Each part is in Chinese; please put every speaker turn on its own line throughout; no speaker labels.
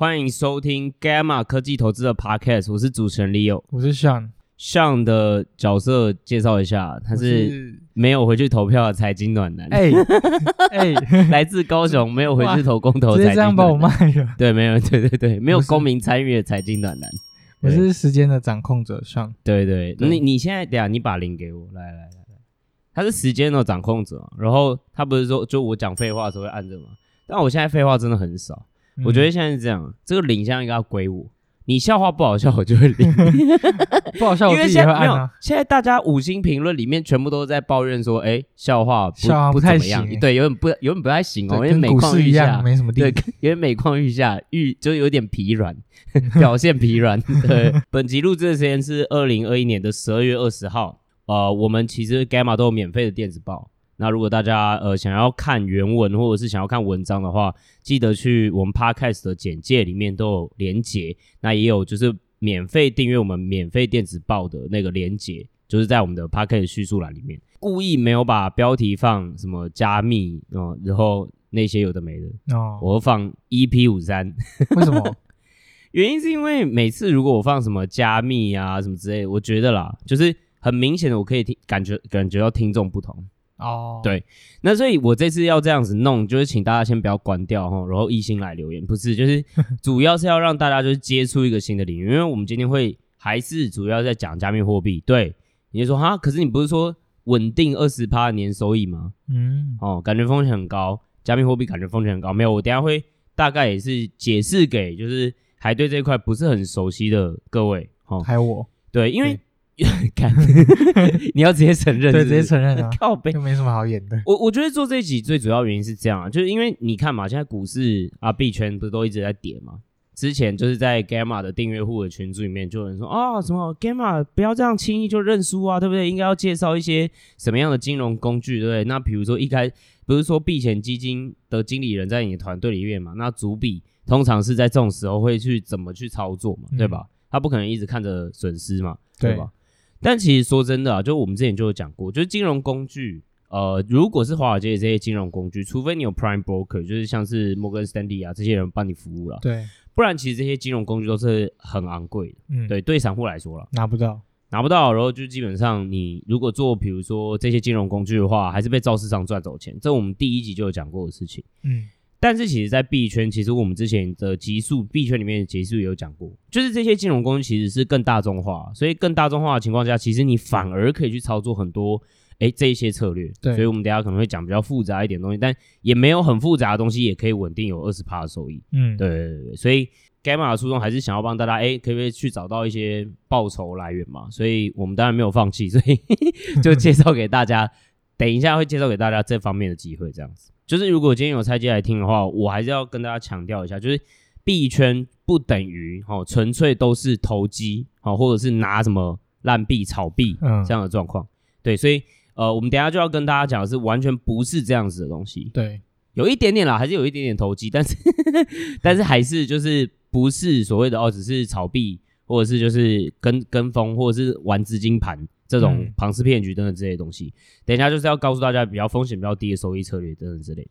欢迎收听 Gamma 科技投资的 Podcast，我是主持人 Leo，
我是 Sean。
Sean 的角色介绍一下，他是没有回去投票的财经暖男。哎 哎，来自高雄，没有回去投公投，直接
这样把我卖了。
对，没有，对 对对，没有公民参与的财经暖男。
我是时间的掌控者，Sean。
对对，你你现在等下，你把零给我，来来来来，他是时间的掌控者，然后他不是说就我讲废话的时候会按着吗？但我现在废话真的很少，嗯、我觉得现在是这样，这个铃现在应该要归我。你笑话不好笑，我就会领。
不好笑，我自己也会按啊。因为现在没有，
现在大家五星评论里面全部都在抱怨说，哎、欸，笑话不
笑话不太行，
对，有点不有点不太行哦，因为每况愈下，
没什么地
对，因为每况愈下，愈就有点疲软，表现疲软。对，本集录制的时间是二零二一年的十二月二十号。呃，我们其实 Gamma 都有免费的电子报。那如果大家呃想要看原文或者是想要看文章的话，记得去我们 Podcast 的简介里面都有连结。那也有就是免费订阅我们免费电子报的那个连结，就是在我们的 Podcast 叙述栏里面。故意没有把标题放什么加密哦、呃，然后那些有的没的哦，我会放 EP 五三。
为什么？
原因是因为每次如果我放什么加密啊什么之类，我觉得啦，就是很明显的我可以听感觉感觉到听众不同。哦，oh. 对，那所以我这次要这样子弄，就是请大家先不要关掉哈，然后一心来留言，不是，就是 主要是要让大家就是接触一个新的领域，因为我们今天会还是主要在讲加密货币。对，你就说哈，可是你不是说稳定二十趴年收益吗？嗯，哦，感觉风险很高，加密货币感觉风险很高，没有，我等一下会大概也是解释给就是还对这一块不是很熟悉的各位，哦，
还有我，
对，因为。看，你要直接承认是是？
对，直接承认啊！
靠背，
就没什么好演的。
我我觉得做这一集最主要原因是这样啊，就是因为你看嘛，现在股市啊币圈不是都一直在跌嘛？之前就是在 Gamma 的订阅户的群组里面，就有人说啊，什么 Gamma 不要这样轻易就认输啊，对不对？应该要介绍一些什么样的金融工具，对不对？那比如说一开，不是说避险基金的经理人在你的团队里面嘛？那主笔通常是在这种时候会去怎么去操作嘛？对吧？嗯、他不可能一直看着损失嘛，对吧？但其实说真的啊，就我们之前就有讲过，就是金融工具，呃，如果是华尔街的这些金融工具，除非你有 Prime Broker，就是像是摩根士丹利啊这些人帮你服务了，
对，
不然其实这些金融工具都是很昂贵的，嗯，对，对散户来说了，
拿不到，
拿不到，然后就基本上你如果做，比如说这些金融工具的话，还是被造市场赚走钱，这我们第一集就有讲过的事情，嗯。但是其实，在币圈，其实我们之前的集数币圈里面的集数也有讲过，就是这些金融工具其实是更大众化，所以更大众化的情况下，其实你反而可以去操作很多，哎，这一些策略。对，所以我们等下可能会讲比较复杂一点东西，但也没有很复杂的东西，也可以稳定有二十趴的收益。嗯，对对对。所以 Gamma 的初衷还是想要帮大家，哎，可不可以去找到一些报酬来源嘛？所以我们当然没有放弃，所以 就介绍给大家。等一下会介绍给大家这方面的机会，这样子。就是如果今天有菜鸡来听的话，我还是要跟大家强调一下，就是币圈不等于哦纯粹都是投机哦，或者是拿什么烂币炒币这样的状况。嗯、对，所以呃，我们等下就要跟大家讲的是，完全不是这样子的东西。
对，
有一点点啦，还是有一点点投机，但是 但是还是就是不是所谓的哦，只是炒币，或者是就是跟跟风，或者是玩资金盘。这种庞氏骗局等等这些东西，嗯、等一下就是要告诉大家比较风险比较低的收益策略等等之类。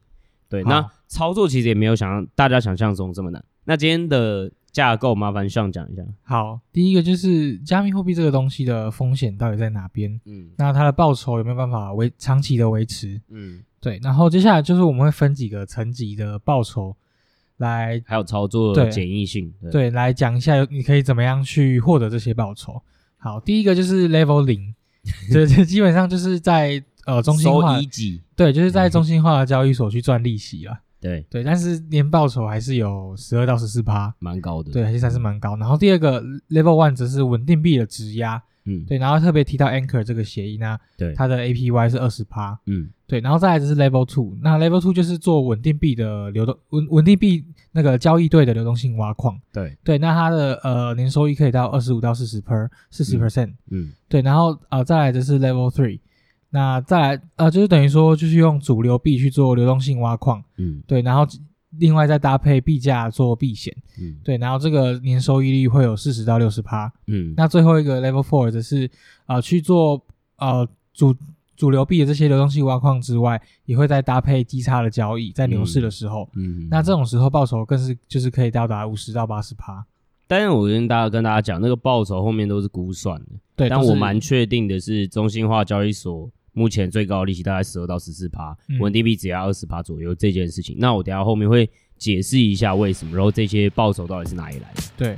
对，那操作其实也没有想象大家想象中这么难。那今天的架构麻烦上讲一下。
好，第一个就是加密货币这个东西的风险到底在哪边？嗯，那它的报酬有没有办法维长期的维持？嗯，对。然后接下来就是我们会分几个层级的报酬来，
还有操作的简易性。对，
对，来讲一下你可以怎么样去获得这些报酬。好，第一个就是 Level 零，就是 基本上就是在呃中心化，对，就是在中心化的交易所去赚利息了。对对，但是年报酬还是有十二到十四趴，
蛮高的。
对，还是还是蛮高。然后第二个 Level One 则是稳定币的质押。嗯，对，然后特别提到 Anchor 这个协议呢，对，它的 APY 是二十趴，嗯，对，然后再来就是 Level Two，那 Level Two 就是做稳定币的流动稳稳定币那个交易对的流动性挖矿，对，对，那它的呃年收益可以到二十五到四十 per 四十 percent，嗯，对，然后呃再来就是 Level Three，那再来呃就是等于说就是用主流币去做流动性挖矿，嗯，对，然后。另外再搭配币价做避险，嗯，对，然后这个年收益率会有四十到六十趴，嗯，那最后一个 level four 则是呃去做呃主主流币的这些流动性挖矿之外，也会再搭配基差的交易，在牛市的时候，嗯，嗯。那这种时候报酬更是就是可以到达五十到八十趴。
但是我跟大家跟大家讲，那个报酬后面都是估算的，对。但我蛮确定的是，中心化交易所目前最高的利息大概十二到十四趴，稳定币只要二十趴左右这件事情。那我等下后面会解释一下为什么，然后这些报酬到底是哪里来的？
对。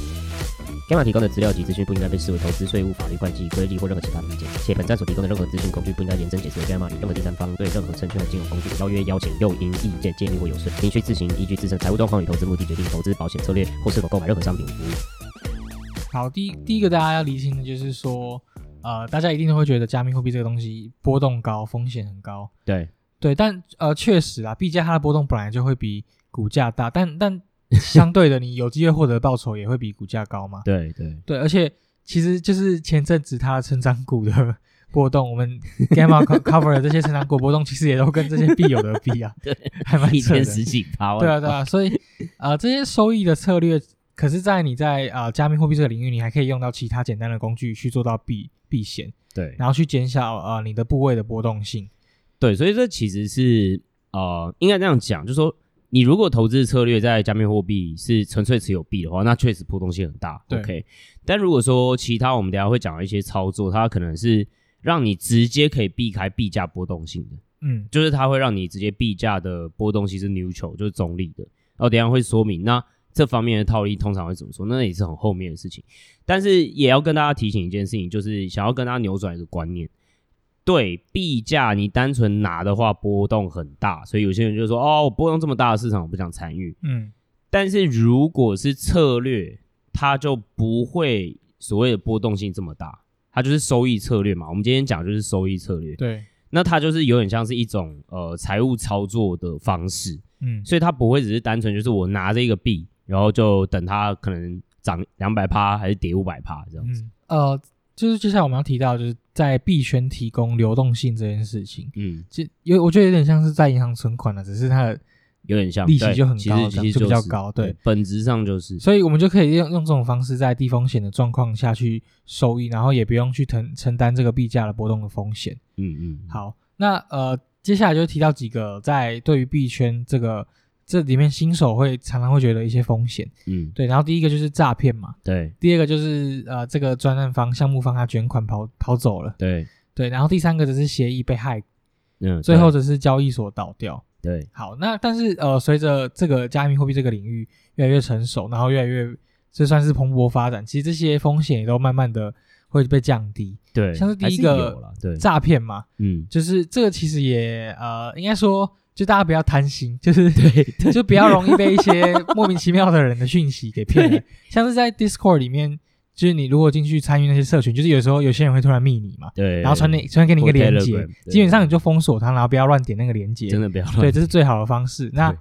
Gamma 提供的资料及资讯不应该被视为投资、税务、法律、会计、规例或任何其他的意见，且本站所提供的任何资讯工具不应该延伸解释为 Gamma 与任何第三方对任何证券和金融工具的邀约、邀请、诱因、意见、建议或有损，您需自行依据自身财务状况与投资目的决定投资保险策略或是否购买任何商品服务。
好，第一第一个大家要理清的就是说，呃，大家一定都会觉得加密货币这个东西波动高，风险很高。
对
对，但呃，确实啊，币价它的波动本来就会比股价大，但但。相对的，你有机会获得报酬也会比股价高嘛？
对对
对，而且其实就是前阵子它成长股的波动，我们 Gamma cover 的这些成长股波动，其实也都跟这些币有得比啊，
对，
还蛮
一天十几趴。
对啊对啊，所以啊、呃，这些收益的策略，可是在你在啊、呃、加密货币这个领域，你还可以用到其他简单的工具去做到避避险，
对，
然后去减小啊、呃、你的部位的波动性。
对，所以这其实是呃，应该这样讲，就是说。你如果投资策略在加密货币是纯粹持有币的话，那确实波动性很大。对 OK，但如果说其他我们等下会讲的一些操作，它可能是让你直接可以避开币价波动性的。嗯，就是它会让你直接币价的波动性是 neutral，就是中立的。然后等下会说明，那这方面的套利通常会怎么说？那也是很后面的事情。但是也要跟大家提醒一件事情，就是想要跟大家扭转一个观念。对币价，你单纯拿的话，波动很大，所以有些人就说：“哦，我波动这么大的市场，我不想参与。”嗯，但是如果是策略，它就不会所谓的波动性这么大，它就是收益策略嘛。我们今天讲就是收益策略，
对，
那它就是有点像是一种呃财务操作的方式，嗯，所以它不会只是单纯就是我拿着一个币，然后就等它可能涨两百趴还是跌五百趴这样子，
嗯，呃。就是接下来我们要提到，就是在币圈提供流动性这件事情，嗯，就有我觉得有点像是在银行存款了，只是它的
有点像
利息就很高，
其实
就比较高，对，
本质上就是，
所以我们就可以用用这种方式，在低风险的状况下去收益，然后也不用去承承担这个币价的波动的风险，嗯嗯。好，那呃，接下来就提到几个在对于币圈这个。这里面新手会常常会觉得一些风险，嗯，对。然后第一个就是诈骗嘛，
对。
第二个就是呃，这个专案方、项目方他卷款跑跑走了，
对
对。然后第三个则是协议被害，嗯，最后则是交易所倒掉，
对。
好，那但是呃，随着这个加密货币这个领域越来越成熟，然后越来越这算是蓬勃发展，其实这些风险也都慢慢的会被降低，
对。
像是第一个诈骗嘛，嗯，就是这个其实也呃，应该说。就大家不要贪心，就是对，对，就不要容易被一些 莫名其妙的人的讯息给骗了。像是在 Discord 里面，就是你如果进去参与那些社群，就是有时候有些人会突然密你嘛，对，然后传你传给你一个链接，基本上你就封锁他，然后不要乱点那个链接，
真的不要乱。
对，这是最好的方式。那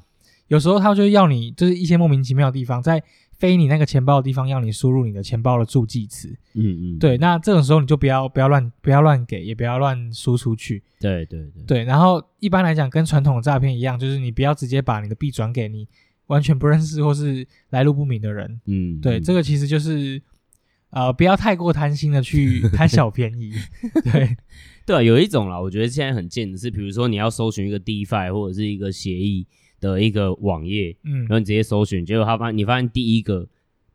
有时候他就要你，就是一些莫名其妙的地方在。非你那个钱包的地方，要你输入你的钱包的助记词。嗯嗯，对，那这种时候你就不要不要乱不要乱给，也不要乱输出去。
对对对，
对。然后一般来讲，跟传统的诈骗一样，就是你不要直接把你的币转给你完全不认识或是来路不明的人。嗯，对，这个其实就是呃，不要太过贪心的去 贪小便宜。对
对啊，有一种啦，我觉得现在很贱的是，比如说你要搜寻一个 DeFi 或者是一个协议。的一个网页，嗯，然后你直接搜寻，结果他发现你发现第一个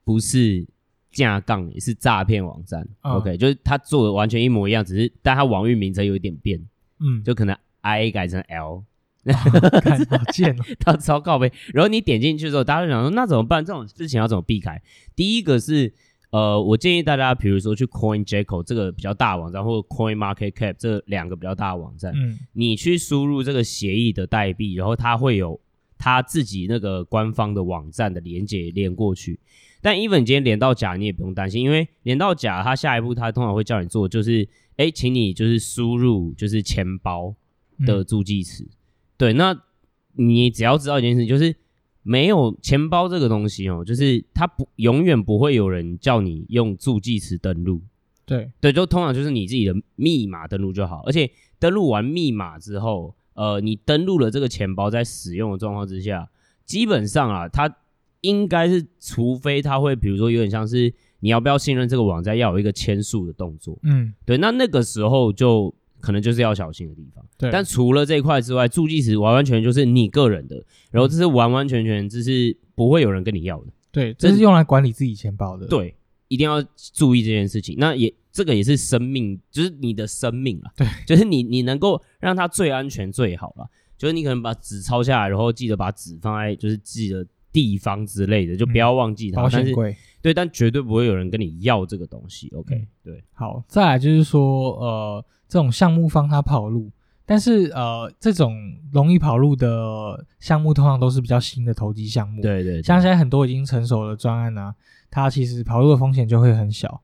不是架杠，也是诈骗网站。嗯、OK，就是他做的完全一模一样，只是但他网域名称有一点变，嗯，就可能 I 改成 L，
看好贱哦，
他超靠背。然后你点进去之后，大家就想说那怎么办？这种事情要怎么避开？第一个是呃，我建议大家，比如说去 CoinJacko 这个比较大的网站，或者 CoinMarketCap 这两个比较大的网站，嗯，你去输入这个协议的代币，然后它会有。他自己那个官方的网站的连接连过去，但 even 你今天连到假，你也不用担心，因为连到假，他下一步他通常会叫你做，就是哎，请你就是输入就是钱包的助记词。嗯、对，那你只要知道一件事情，就是没有钱包这个东西哦，就是他不永远不会有人叫你用助记词登录。
对
对，就通常就是你自己的密码登录就好，而且登录完密码之后，呃，你登录了这个钱包，在使用的状况之下，基本上啊，它应该是，除非它会，比如说有点像是你要不要信任这个网站，要有一个签署的动作，
嗯，
对，那那个时候就可能就是要小心的地方。对，但除了这一块之外，助记词完完全全就是你个人的，然后这是完完全全这是不会有人跟你要的。
对，这是用来管理自己钱包的。
对。一定要注意这件事情，那也这个也是生命，就是你的生命啊，
对，
就是你你能够让它最安全最好了，就是你可能把纸抄下来，然后记得把纸放在就是记的地方之类的，就不要忘记它。保险柜，对，但绝对不会有人跟你要这个东西。OK，嗯，对，
好，再来就是说，呃，这种项目方他跑路，但是呃，这种容易跑路的项目通常都是比较新的投机项目，
对，对对，
像现在很多已经成熟的专案啊。它其实跑路的风险就会很小，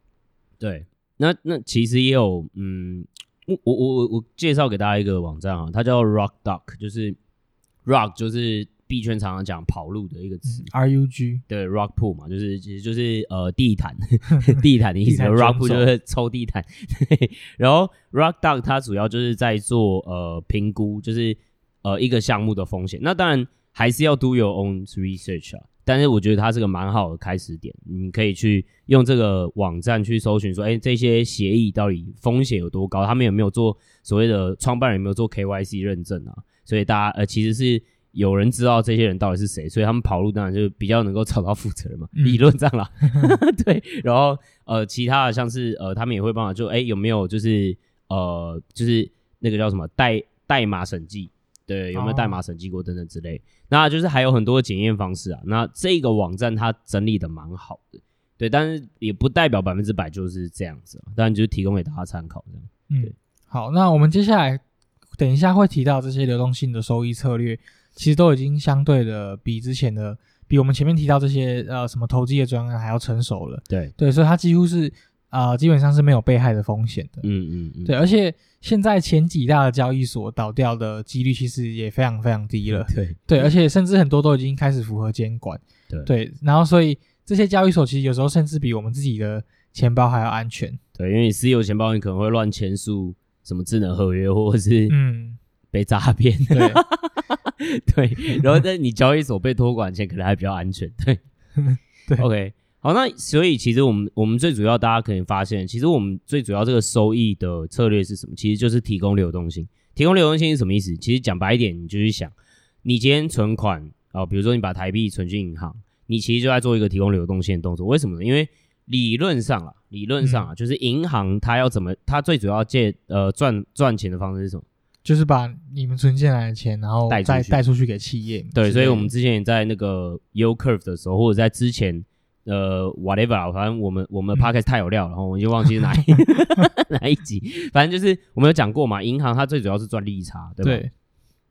对。那那其实也有，嗯，我我我我介绍给大家一个网站啊，它叫 Rock Duck，就是 Rock 就是币圈常常讲跑路的一个词，
嗯，R U G，
对 Rock Pool 嘛，就是其实就是呃地毯，地毯的意思，Rock Pool 就是抽地毯。对，然后 Rock Duck 它主要就是在做呃评估，就是呃一个项目的风险。那当然还是要 do your own research 啊。但是我觉得它是个蛮好的开始点，你可以去用这个网站去搜寻说，哎，这些协议到底风险有多高？他们有没有做所谓的创办人有没有做 KYC 认证啊？所以大家呃其实是有人知道这些人到底是谁，所以他们跑路当然就比较能够找到负责人嘛，嗯、理论上啦，对。然后呃其他的像是呃他们也会帮忙就哎有没有就是呃就是那个叫什么代代码审计。对，有没有代码审计过等等之类，哦、那就是还有很多检验方式啊。那这个网站它整理的蛮好的，对，但是也不代表百分之百就是这样子，当然就是提供给大家参考这样。
嗯，好，那我们接下来等一下会提到这些流动性的收益策略，其实都已经相对的比之前的，比我们前面提到这些呃什么投机的专案还要成熟了。
对
对，所以它几乎是啊、呃，基本上是没有被害的风险的。
嗯嗯嗯，
对，而且。现在前几大的交易所倒掉的几率其实也非常非常低了，
对
对，而且甚至很多都已经开始符合监管，
对
对，然后所以这些交易所其实有时候甚至比我们自己的钱包还要安全，
对，因为你私有钱包你可能会乱签署什么智能合约，或者是嗯被诈骗，对 对，然后在你交易所被托管前可能还比较安全，对
对
，OK。好，那所以其实我们我们最主要，大家可以发现，其实我们最主要这个收益的策略是什么？其实就是提供流动性。提供流动性是什么意思？其实讲白一点，你就去想，你今天存款啊，比如说你把台币存进银行，你其实就在做一个提供流动性的动作。为什么呢？因为理论上啊，理论上啊，嗯、就是银行它要怎么，它最主要借呃赚赚钱的方式是什么？
就是把你们存进来的钱，然后再带出，带出去给企业。
对，所以我们之前也在那个 yield curve 的时候，或者在之前。呃，whatever，反正我们我们的 podcast 太有料了，然后我就忘记是哪一 哪一集，反正就是我们有讲过嘛，银行它最主要是赚利差，对吧？对。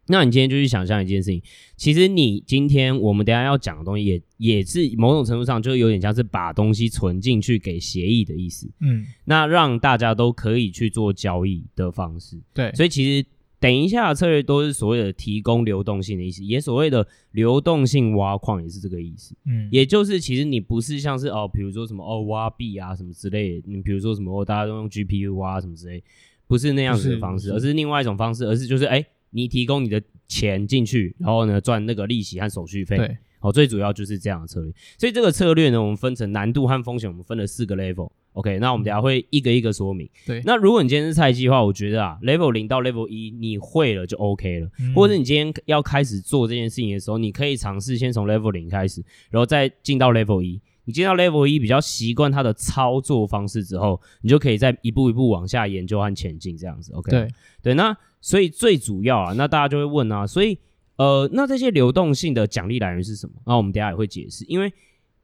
那你今天就去想象一件事情，其实你今天我们等下要讲的东西也，也也是某种程度上就有点像是把东西存进去给协议的意思，
嗯，
那让大家都可以去做交易的方式，
对，
所以其实。等一下的策略都是所谓的提供流动性的意思，也所谓的流动性挖矿也是这个意思。
嗯，
也就是其实你不是像是哦，比如说什么哦挖币啊什么之类的，你比如说什么哦大家都用 GPU 挖什么之类，不是那样子的方式，而是另外一种方式，而是就是哎，你提供你的钱进去，然后呢赚那个利息和手续费。
对，
哦，最主要就是这样的策略。所以这个策略呢，我们分成难度和风险，我们分了四个 level。OK，那我们等下会一个一个说明。
对，
那如果你今天是菜鸡的话，我觉得啊，Level 零到 Level 一你会了就 OK 了。嗯、或者你今天要开始做这件事情的时候，你可以尝试先从 Level 零开始，然后再进到 Level 一。你进到 Level 一比较习惯它的操作方式之后，你就可以再一步一步往下研究和前进这样子。OK，
对
对，那所以最主要啊，那大家就会问啊，所以呃，那这些流动性的奖励来源是什么？那我们等下也会解释，因为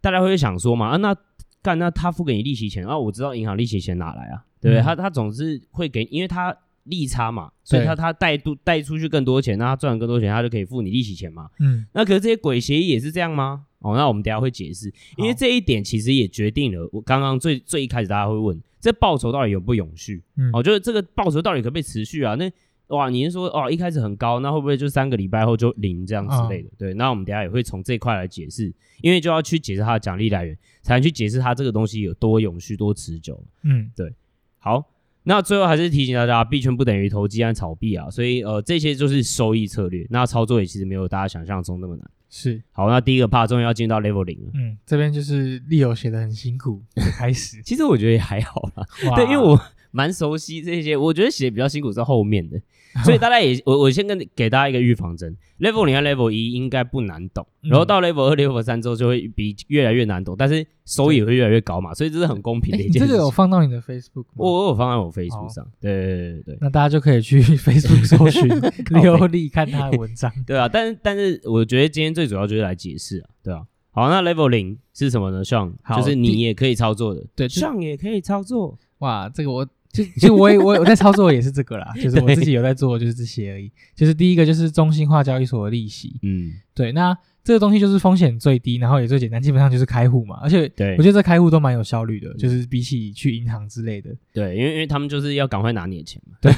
大家会想说嘛，啊那。干，那他付给你利息钱啊？我知道银行利息钱哪来啊？对不对？嗯、他他总是会给，因为他利差嘛，所以他他带度带出去更多钱，那他赚更多钱，他就可以付你利息钱嘛。
嗯，
那可是这些鬼协议也是这样吗？哦，那我们等下会解释，因为这一点其实也决定了我刚刚最最一开始大家会问，这报酬到底有不永续？
嗯，
哦，就是这个报酬到底可不可以持续啊？那哇，你是说哦一开始很高，那会不会就三个礼拜后就零这样之类的？嗯、对，那我们等下也会从这块来解释，因为就要去解释它的奖励来源，才能去解释它这个东西有多永续、多持久。嗯，对。好，那最后还是提醒大家，币圈不等于投机和炒币啊，所以呃这些就是收益策略，那操作也其实没有大家想象中那么难。
是。
好，那第一个 part 终于要进到 level 零了。
嗯，这边就是 Leo 写的很辛苦开始，
其实我觉得也还好啦，哇对，因为我。蛮熟悉这些，我觉得写比较辛苦是后面的，所以大家也我我先跟给大家一个预防针，level 零和 level 一应该不难懂，然后到 level 二、level 三之后就会比越来越难懂，但是收益也会越来越高嘛，所以这是很公平的一件事。
这个有放到你的 Facebook 吗？
我我有放在我 Facebook 上，对对对对，
那大家就可以去 Facebook 搜寻 Leo Li 看他的文章，
对啊，但是但是我觉得今天最主要就是来解释啊，对啊，好，那 level 零是什么呢？Sean，就是你也可以操作的，
对
，Sean 也可以操作，
哇，这个我。就就我也我我在操作也是这个啦，就是我自己有在做，就是这些而已。就是第一个就是中心化交易所的利息，嗯，对。那这个东西就是风险最低，然后也最简单，基本上就是开户嘛。而且我觉得这开户都蛮有效率的，就是比起去银行之类的。
对，因为因为他们就是要赶快拿你的钱嘛。
对，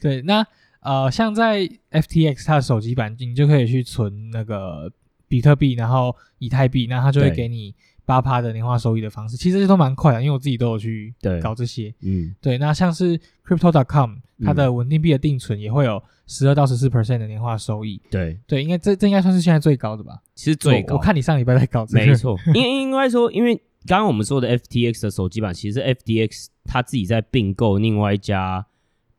对。那呃，像在 FTX 它的手机版，你就可以去存那个比特币，然后以太币，那它就会给你。八趴的年化收益的方式，其实这些都蛮快的，因为我自己都有去搞这些。嗯，对。那像是 Crypto.com，它的稳定币的定存也会有十二到十四 percent 的年化收益。对对，应该这这应该算是现在最高的吧？
其实最高。
我看你上礼拜在搞这个。
没错，因为应该说，因为刚刚我们说的 FTX 的手机版，其实 FTX 它自己在并购另外一家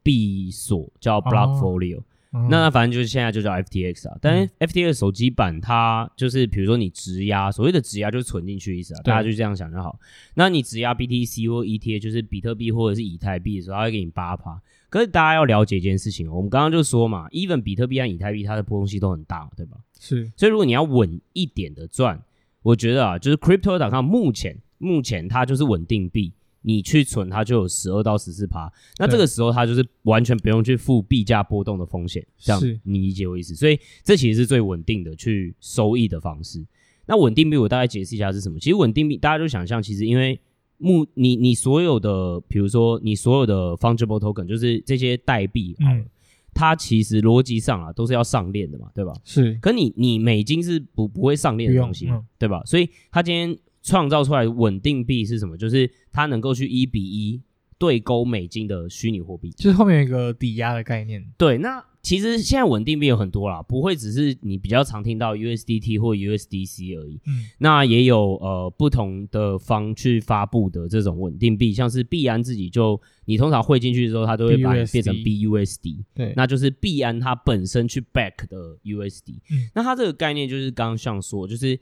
币所叫 Blockfolio。哦那那反正就是现在就叫 FTX 啊，但是 FTX 手机版它就是比如说你质押，所谓的质押就是存进去意思啊，大家就这样想就好。那你质押 BTC 或 ETH 就是比特币或者是以太币的时候，它会给你八趴。可是大家要了解一件事情，我们刚刚就说嘛，even 比特币和以太币它的波动性都很大，对吧？是。所以如果你要稳一点的赚，我觉得啊，就是 Crypto.com 目前目前它就是稳定币。你去存它就有十二到十四趴，那这个时候它就是完全不用去付币价波动的风险，这样你理解我意思？所以这其实是最稳定的去收益的方式。那稳定币我大概解释一下是什么？其实稳定币大家就想象，其实因为目你你所有的，比如说你所有的 fungible token，就是这些代币，嗯，它其实逻辑上啊都是要上链的嘛，对吧？是。可你你美金是不不会上链的东西，嗯、对吧？所以它今天。创造出来稳定币是什么？就是它能够去一比一对勾美金的虚拟货币，
就是后面有一个抵押的概念。
对，那其实现在稳定币有很多啦，不会只是你比较常听到 USDT 或 USDC 而已。嗯，那也有呃不同的方去发布的这种稳定币，像是币安自己就你通常汇进去之后，它都会把你变成 BUSD。对，那就是币安它本身去 back 的 USD。嗯，那它这个概念就是刚刚像说，就是。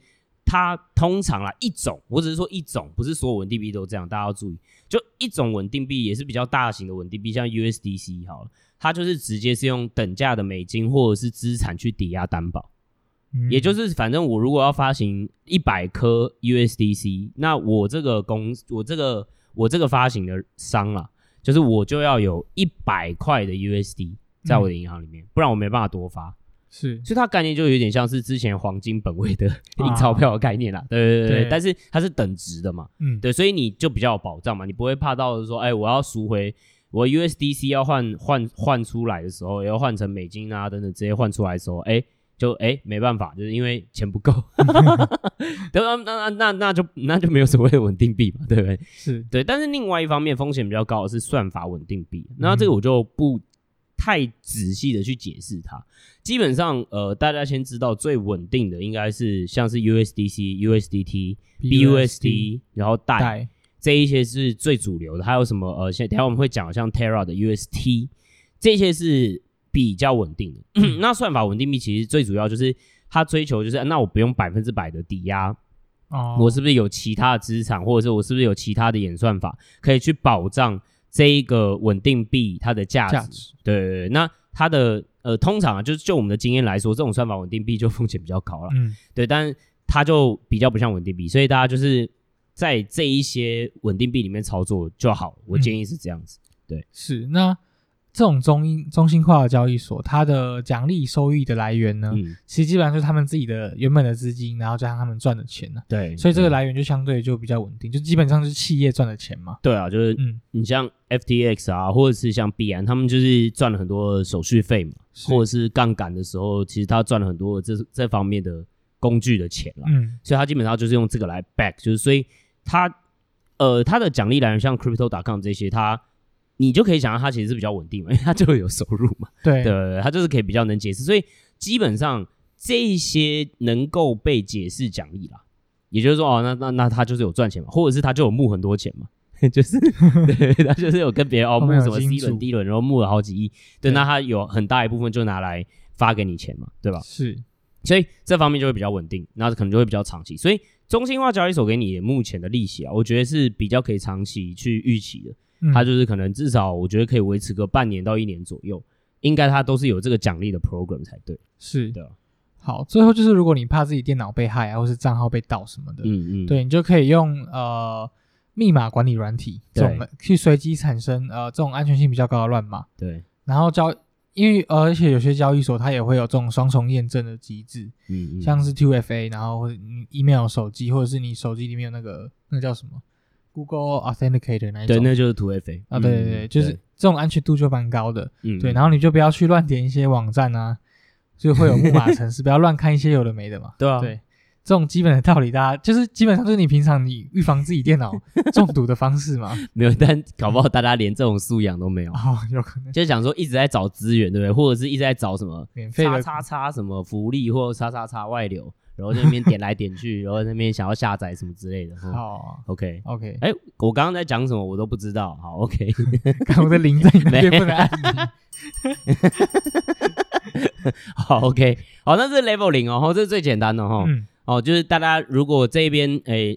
它通常啦一种，我只是说一种，不是所有稳定币都这样，大家要注意。就一种稳定币也是比较大型的稳定币，像 USDC 好了，它就是直接是用等价的美金或者是资产去抵押担保，嗯、也就是反正我如果要发行一百颗 USDC，那我这个公我这个我这个发行的商啊，就是我就要有一百块的 USD 在我的银行里面，嗯、不然我没办法多发。是，所以它概念就有点像是之前黄金本位的印钞票的概念啦，啊、对对对，对。但是它是等值的嘛，嗯，对，所以你就比较有保障嘛，你不会怕到说，哎，我要赎回我 USDC 要换换换出来的时候，要换成美金啊等等，直接换出来的时候，哎，就哎没办法，就是因为钱不够，对那那那那就那就没有所谓的稳定币嘛，对不对？是。对，但是另外一方面风险比较高的是算法稳定币，那这个我就不。太仔细的去解释它，基本上，呃，大家先知道最稳定的应该是像是 USDC、USDT、BUSD，然后代这一些是最主流的。还有什么？呃，等下我们会讲像 Terra 的 UST，这些是比较稳定的。那算法稳定币其实最主要就是它追求就是，那我不用百分之百的抵押，哦，我是不是有其他的资产，或者是我是不是有其他的演算法可以去保障？这一个稳定币它的价值，价值。对对对，那它的呃，通常啊，就是就我们的经验来说，这种算法稳定币就风险比较高了，嗯，对，但它就比较不像稳定币，所以大家就是在这一些稳定币里面操作就好。我建议是这样子，嗯、对，
是那这种中中心化的交易所，它的奖励收益的来源呢，嗯、其实基本上就是他们自己的原本的资金，然后加上他们赚的钱呢。
对，
所以这个来源就相对就比较稳定，就基本上是企业赚的钱嘛。
对啊，就是嗯，你像 FTX 啊，或者是像币安，他们就是赚了很多手续费嘛，是或者是杠杆的时候，其实他赚了很多这这方面的工具的钱了。嗯，所以他基本上就是用这个来 back，就是所以他呃他的奖励来源像 Crypto.com 这些，他。你就可以想到它其实是比较稳定嘛，因为它就会有收入嘛。
对，
对，它就是可以比较能解释，所以基本上这些能够被解释奖励啦，也就是说哦，那那那他就是有赚钱嘛，或者是他就有募很多钱嘛，就是对，他就是有跟别人哦 募什么 C 轮 D 轮，然后募了好几亿，对，对那他有很大一部分就拿来发给你钱嘛，对吧？
是，
所以这方面就会比较稳定，那可能就会比较长期，所以中心化交易所给你目前的利息啊，我觉得是比较可以长期去预期的。它就是可能至少我觉得可以维持个半年到一年左右，应该它都是有这个奖励的 program 才对。
是。的，好，最后就是如果你怕自己电脑被害啊，或是账号被盗什么的，嗯嗯，对你就可以用呃密码管理软体这种的去随机产生呃这种安全性比较高的乱码。
对，
然后交因为而且有些交易所它也会有这种双重验证的机制，嗯嗯，像是 Two FA，然后或者你 email 手机或者是你手机里面有那个那个叫什么？Google Authenticator 那一种，
对，那就是 2FA
啊，对对对，就是这种安全度就蛮高的，嗯，对，然后你就不要去乱点一些网站啊，就会有木马 城市，不要乱看一些有的没的嘛，
对啊，
对，这种基本的道理，大家就是基本上就是你平常你预防自己电脑 中毒的方式嘛，
没有，但搞不好大家连这种素养都没有，
哦，有可能，
就是讲说一直在找资源，对不对？或者是一直在找什么免费的叉叉叉什么福利或叉叉叉外流。然后在那边点来点去，然后在那边想要下载什么之类的。
好
，OK，OK。哎，我刚刚在讲什么，我都不知道。好，OK。
我的铃在你那边不能按。
好，OK。好，那是 Level 零哦，这是最简单的哈。哦，就是大家如果这边哎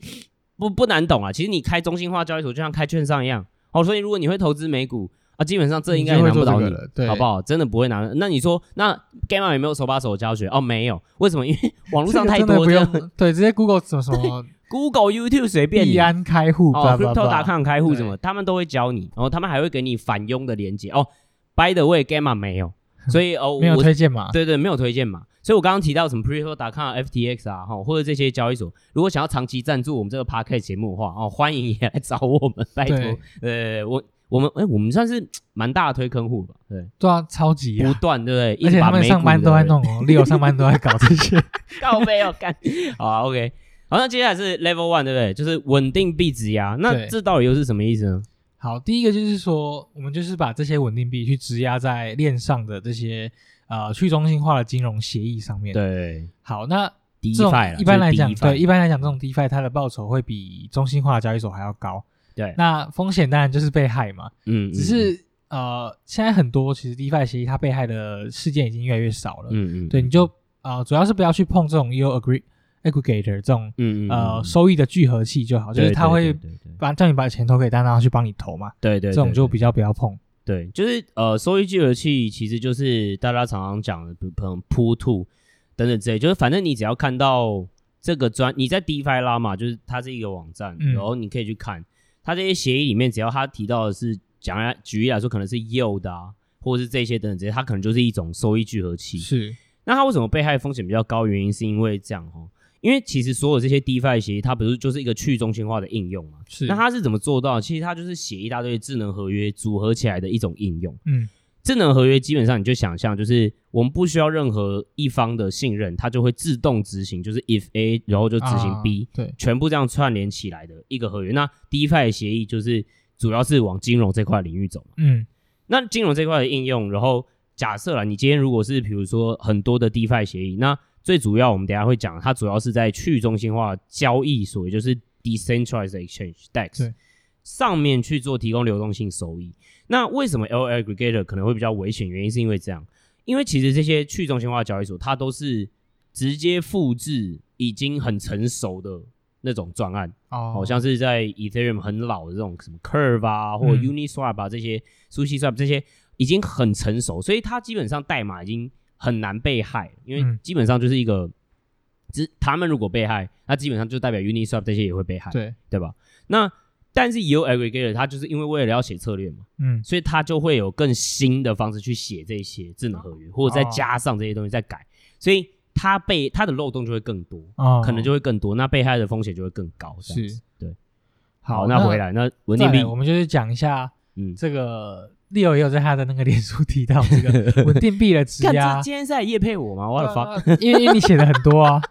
不不难懂啊，其实你开中心化交易所就像开券商一样。哦，所以如果你会投资美股。啊，基本上这应该也难不倒你，你对好不好？真的不会难。那你说，那 Gamma 有没有手把手教学？哦，没有。为什么？因为 网络上太多，
不用。对，直接 Google 什么什么，
Google、YouTube 随便。币
安开户
哦，Crypto.com 开户什么，他们都会教你。然后他们还会给你反佣的连接。哦，By the way，Gamma 没有，所以哦，
没有推荐码。
对对，没有推荐码。所以我刚刚提到什么 Crypto.com、FTX 啊，哈，或者这些交易所，如果想要长期赞助我们这个 Podcast 节目的话，哦，欢迎也来找我们，拜托。呃，我。我们哎，我们算是蛮大的推坑户吧？对，
对啊，超级
不断，对不对？
而且他们上班都在弄哦，Leo 上班都在搞这些，
靠背要干。好，OK，好，那接下来是 Level One，对不对？就是稳定币质押。那这到底又是什么意思呢？
好，第一个就是说，我们就是把这些稳定币去质押在链上的这些呃去中心化的金融协议上面。
对，
好，那
DeFi
一般来讲，对，一般来讲，这种 DeFi 它的报酬会比中心化的交易所还要高。
对，
那风险当然就是被害嘛。嗯，只是呃，现在很多其实 DeFi 协议它被害的事件已经越来越少了。嗯嗯，对，你就呃，主要是不要去碰这种 Yield Agree Aggregator 这种嗯呃收益的聚合器就好，就是他会把叫你把钱投给他，然后去帮你投嘛。
对对，
这种就比较不要碰。
对，就是呃，收益聚合器其实就是大家常常讲的，比如说 Pool Two 等等之类，就是反正你只要看到这个专你在 DeFi 拉嘛，就是它是一个网站，然后你可以去看。它这些协议里面，只要他提到的是讲来举例来说，可能是 yield 啊，或者是这些等等这些，它可能就是一种收益聚合器。
是。
那它为什么被害风险比较高？原因是因为这样哦，因为其实所有这些 DeFi 协议，它不是就是一个去中心化的应用嘛？是。那它是怎么做到？其实它就是写一大堆智能合约组合起来的一种应用。嗯。智能合约基本上你就想象，就是我们不需要任何一方的信任，它就会自动执行，就是 if A，然后就执行 B，
啊，对，
全部这样串联起来的一个合约。那 DeFi 协议就是主要是往金融这块领域走嘛。嗯，那金融这块的应用，然后假设啦，你今天如果是比如说很多的 DeFi 协议，那最主要我们等下会讲，它主要是在去中心化交易所，也就是 Decentralized Exchange DEX 上面去做提供流动性收益。那为什么 L aggregator 可能会比较危险？原因是因为这样，因为其实这些去中心化交易所，它都是直接复制已经很成熟的那种专案，哦，好像是在 Ethereum 很老的这种什么 Curve 啊，或者 Uniswap 啊这些，SushiSwap 这些已经很成熟，所以它基本上代码已经很难被害，因为基本上就是一个，只他们如果被害，那基本上就代表 Uniswap 这些也会被害，
对。
对吧？那但是 Yield Aggregator 它就是因为为了要写策略嘛，嗯，所以它就会有更新的方式去写这些智能合约，或者再加上这些东西再改，哦、所以它被它的漏洞就会更多，哦，可能就会更多，那被害的风险就会更高，是，对。好，那回来那稳定币，
我们就是讲一下，嗯，这个 Leo 也有在他的那个脸书提到这个 稳定币的质押。
今天是在夜配我吗？我的发，
因为因为你写的很多啊。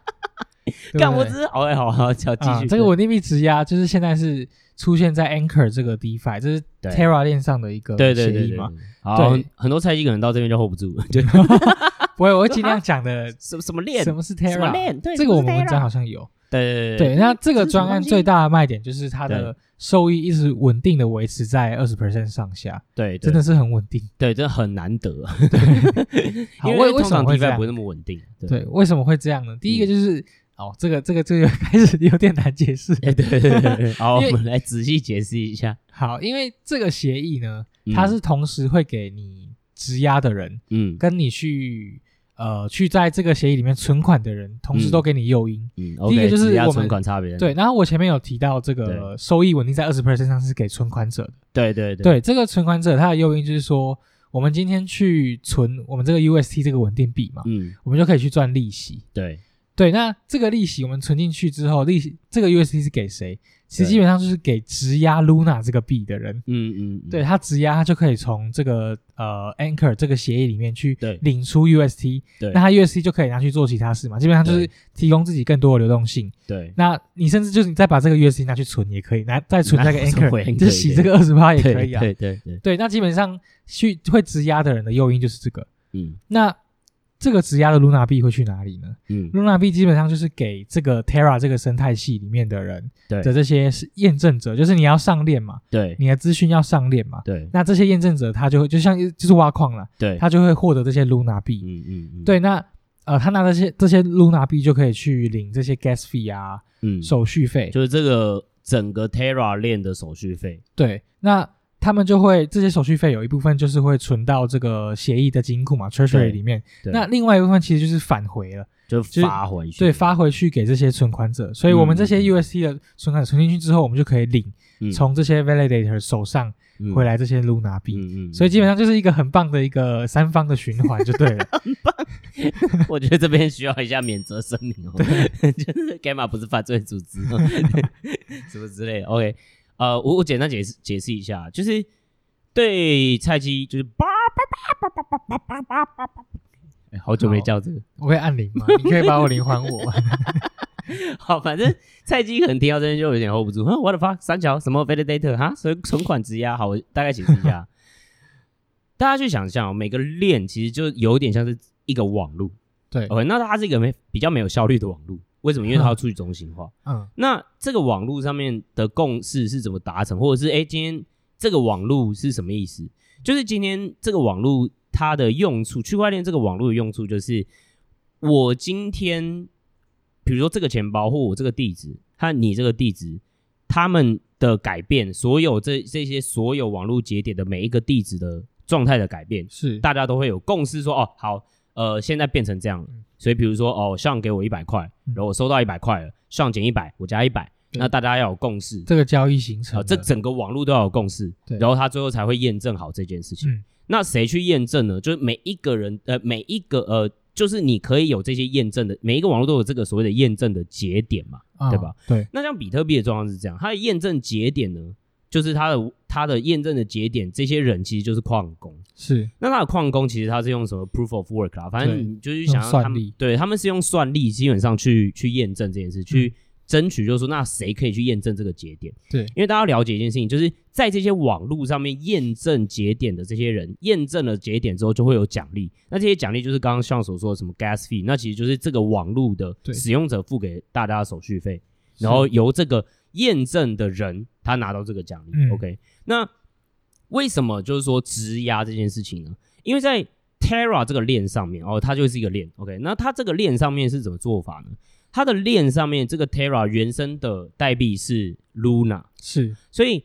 干，我只是好，好，好，继续。
这个稳定币质押就是现在是出现在 Anchor 这个 DeFi，这是 Terra 链上的一个协议嘛。
对，很多菜鸡可能到这边就 hold 不住 了。
不会，我会尽量讲的。
什么什么链？
什么是 Terra？
什么链？对，
这个我们文章好像有。
对
对，那这个专案最大的卖点就是它的收益一直稳定的维持在二十 percent 上下，对，真的是很稳定，
对，真的很难得，对，因为为什么会这样？不会那么稳定？
对，为什么会这样呢？第一个就是哦，这个这个这个 开始有点难解释，
对对对，好，我们来仔细解释一下。
好，因为这个协议呢，它是同时会给你质押的人，嗯，跟你去。呃，去在这个协议里面存款的人，同时都给你诱因。嗯，第一个就是我们
存款差别。
对，然后我前面有提到这个收益稳定在二十 percent 上是给存款者的。
对对对。
对，这个存款者他的诱因就是说，我们今天去存我们这个 UST 这个稳定币嘛，嗯，我们就可以去赚利息。
对
对，那这个利息我们存进去之后，利息这个 UST 是给谁？其实基本上就是给质押 Luna 这个币的人，嗯嗯，对，他质押他就可以从这个呃 Anchor 这个协议里面去领出 UST，对，那他 UST 就可以拿去做其他事嘛，基本上就是提供自己更多的流动性，对，那你甚至就是你再把这个 UST 拿去存也可以，拿再存那个 Anchor，就是洗这个二十八也可以啊，对对对，对，那基本上去会质押的人的诱因就是这个，嗯，那。这个质押的 Luna 币会去哪里呢？嗯，Luna 币基本上就是给这个 Terra 这个生态系里面的人的这些是验证者，就是你要上链嘛，对，你的资讯要上链嘛，对，那这些验证者他就会就像就是挖矿了，对，他就会获得这些 Luna 币，嗯嗯嗯，对，那呃他拿这些这些 Luna 币就可以去领这些 Gas fee 啊，嗯，手续费，
就是这个整个 Terra 链的手续费，
对，那。他们就会这些手续费有一部分就是会存到这个协议的金库嘛，Treasury 里面。那另外一部分其实就是返回了，
就发回去。
对，发回去给这些存款者。所以我们这些 UST 的存款存进去之后，我们就可以领从这些 Validator 手上回来这些 Luna 币。嗯嗯。所以基本上就是一个很棒的一个三方的循环，就对了。很棒。
我觉得这边需要一下免责声明哦，对，就是 Gamma 不是犯罪组织，什么之类的。OK。呃，我我简单解释解释一下，就是对菜鸡就是叭叭叭叭叭叭叭叭叭，哎，好久没叫这个，
我可以按铃吗？你可以把我铃还我？
好，反正菜鸡可能听到这边就有点 hold 不住，哼，what the fuck，三桥什么 validator 哈，存存款质押，好，我大概解释一下，大家去想象，每个链其实就有点像是一个网路，对，OK，那它是一个没比较没有效率的网路。为什么？因为它要出去中心化。嗯，那这个网络上面的共识是怎么达成？或者是哎，今天这个网络是什么意思？就是今天这个网络它的用处，区块链这个网络的用处就是，我今天比如说这个钱包或我这个地址和你这个地址，他们的改变，所有这这些所有网络节点的每一个地址的状态的改变，是大家都会有共识说，哦，好，呃，现在变成这样了。所以，比如说，哦，上给我一百块，然后我收到一百块了，上减一百，我加一百，那大家要有共识，
这个交易形成，
这整个网络都要有共识，对，然后他最后才会验证好这件事情。嗯，那谁去验证呢？就是每一个人，呃，每一个，呃，就是你可以有这些验证的，每一个网络都有这个所谓的验证的节点嘛，对吧？对。那像比特币的状况是这样，它的验证节点呢？就是它的它的验证的节点，这些人其实就是矿工。是，那它的矿工其实他是用什么 proof of work 啊？反正你就是想要他们，对，他们是用算力，基本上去去验证这件事，去争取，就是说，那谁可以去验证这个节点？对，因为大家了解一件事情，就是在这些网络上面验证节点的这些人，验证了节点之后，就会有奖励。那这些奖励就是刚刚像所说的什么 gas fee，那其实就是这个网络的使用者付给大家的手续费，然后由这个。验证的人他拿到这个奖励，嗯，OK。那为什么就是说质押这件事情呢？因为在 Terra 这个链上面哦，它就是一个链，OK。那它这个链上面是怎么做法呢？它的链上面这个 Terra 原生的代币是 Luna，是，所以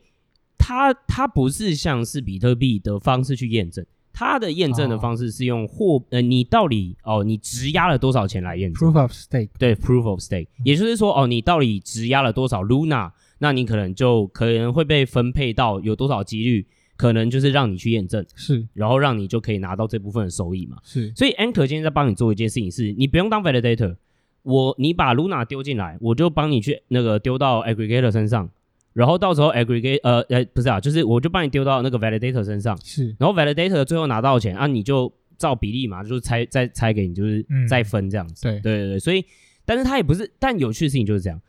它它不是像是比特币的方式去验证。它的验证的方式是用货，呃，你到底哦，你质押了多少钱来验证？Proof
of stake。
对，Proof of stake，也就是说，哦，你到底质押了多少 Luna，那你可能就可能会被分配到有多少几率，可能就是让你去验证，
是，
然后让你就可以拿到这部分的收益嘛。
是，
所以 Anchor 今天在帮你做一件事情是，你不用当 Validator，我你把 Luna 丢进来，我就帮你去那个丢到 Aggregator 身上，然后到时候 Aggregate 呃呃不是啊，就是我就帮你丢到那个 Validator 身上，
是，
然后 Validator 最后拿到钱啊，你就照比例嘛，就是拆再拆给你，就是再分这样子。
嗯、对
对对对，所以。但是它也不是，但有趣的事情就是这样。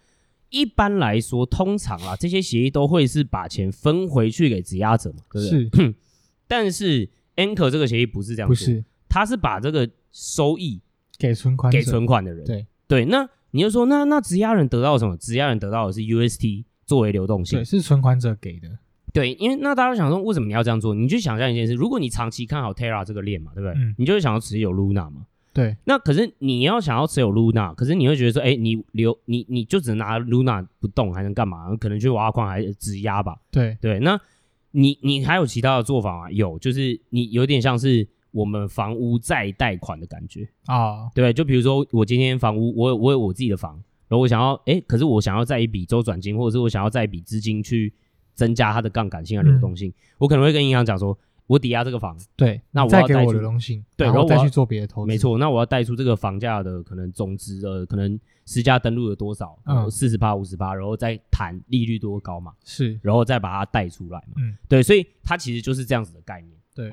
一般来说，通常啊，这些协议都会是把钱分回去给质押者嘛，对不对？是。但是 Anchor 这个协议不是这样做，
不是，
他是把这个收益
给存款
给存款的人。
对
对，那你就说，那那质押人得到什么？质押人得到的是 UST 作为流动性，
对，是存款者给的。
对，因为那大家想说，为什么你要这样做？你就想象一件事：如果你长期看好 Terra 这个链嘛，对不对？嗯。你就会想要持有 Luna 嘛。
对，
那可是你要想要持有 Luna，可是你会觉得说，哎、欸，你留你你就只能拿 Luna 不动，还能干嘛？可能去挖矿还是质押吧。
对
对，那你你还有其他的做法吗？有，就是你有点像是我们房屋再贷款的感觉
啊。哦、
对，就比如说我今天房屋，我有我有我自己的房，然后我想要，哎、欸，可是我想要再一笔周转金，或者是我想要再一笔资金去增加它的杠杆性和流动性，嗯、我可能会跟银行讲说。我抵押这个房子，
对，
那我要
再给我流动性，
对，
然后再去做别的投资，
没错，那我要贷出这个房价的可能总值的可能实价登录了多少，嗯，四十八、五十八，然后再谈利率多高嘛，
是，
然后再把它贷出来嘛，
嗯，
对，所以它其实就是这样子的概念，
对，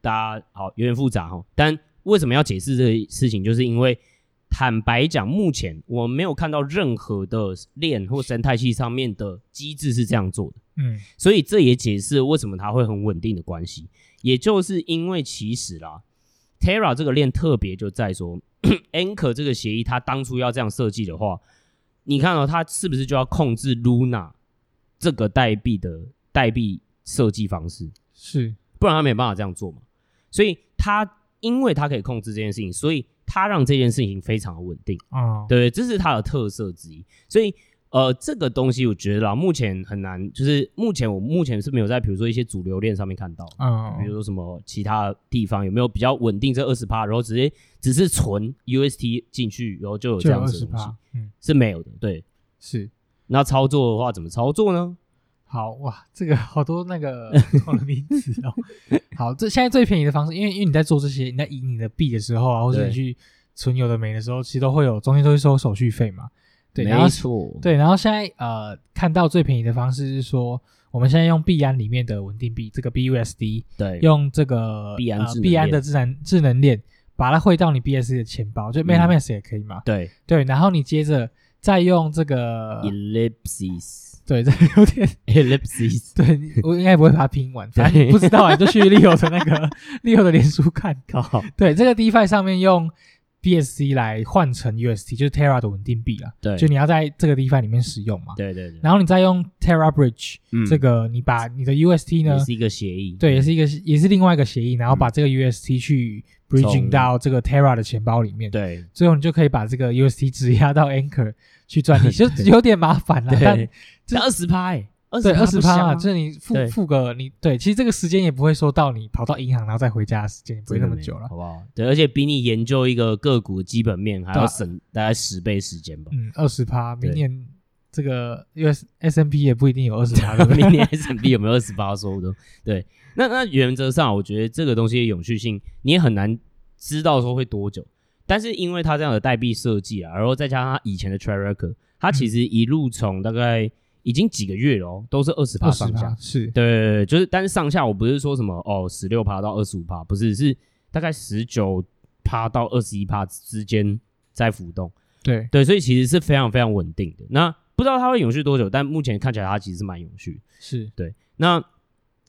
大家好，有点复杂哈，但为什么要解释这个事情，就是因为坦白讲，目前我没有看到任何的链或生态系上面的机制是这样做的。
嗯，
所以这也解释为什么它会很稳定的关系，也就是因为其实啦，Terra 这个链特别就在说，Anchor 这个协议它当初要这样设计的话，你看到、喔、它是不是就要控制 Luna 这个代币的代币设计方式？
是，
不然它没办法这样做嘛。所以它因为它可以控制这件事情，所以它让这件事情非常的稳定
啊，
对，这是它的特色之一，所以。呃，这个东西我觉得啊，目前很难，就是目前我目前是没有在，比如说一些主流链上面看到，
嗯，
比如说什么其他地方有没有比较稳定这二十趴，然后直接只是存 UST 进去，然后就有这样子的东西，
嗯，是
没有的，对，
是。
那操作的话怎么操作呢？
好哇，这个好多那个不同的名字哦。好，这现在最便宜的方式，因为因为你在做这些，你在以你的币的时候啊，或者你去存有的没的时候，其实都会有中间都会收手续费嘛。对，然后
没错，
对，然后现在呃，看到最便宜的方式是说，我们现在用币安里面的稳定币，这个 BUSD，
对，
用这个
币安
呃币安的智能智能链，把它汇到你 BSC 的钱包，就 MetaMask 也可以嘛？
嗯、对。
对，然后你接着再用这个
Ellipsis，
对，这有点
Ellipsis，
对，我应该不会把它拼完，反正不知道啊，就去 Leo 的那个 Leo 的脸书看，
好，
对，这个 DeFi 上面用。BSC 来换成 UST，就是 Terra 的稳定币了。
对，
就你要在这个 DeFi 里面使用嘛。
对对对。
然后你再用 Terra Bridge，
嗯，
这个你把你的 UST 呢，
也是一个协议。
对，也是一个，也是另外一个协议，然后把这个 UST 去 bridging 到这个 Terra 的钱包里面。
对。
最后你就可以把这个 UST 质押到 Anchor 去赚利息，就有点麻烦了。但
这二十趴。
对，二十趴嘛，就是你付付个你对，其实这个时间也不会说到你跑到银行然后再回家的时间也不会那么久了，
好不好？对，而且比你研究一个个股的基本面还要省大概十倍时间吧。
嗯，二十趴，明年这个 US S M P 也不一定有二十趴，
明年 S M P 有没有二十趴收的？对，那那原则上我觉得这个东西的永续性你也很难知道说会多久，但是因为它这样的代币设计啊，然后再加上它以前的 track record，它其实一路从大概。已经几个月了哦，都是二十趴上下，
是
对，就是，但是上下我不是说什么哦，十六趴到二十五趴，不是，是大概十九趴到二十一趴之间在浮动，
对
对，所以其实是非常非常稳定的。那不知道它会永续多久，但目前看起来它其实是蛮永续，
是
对。那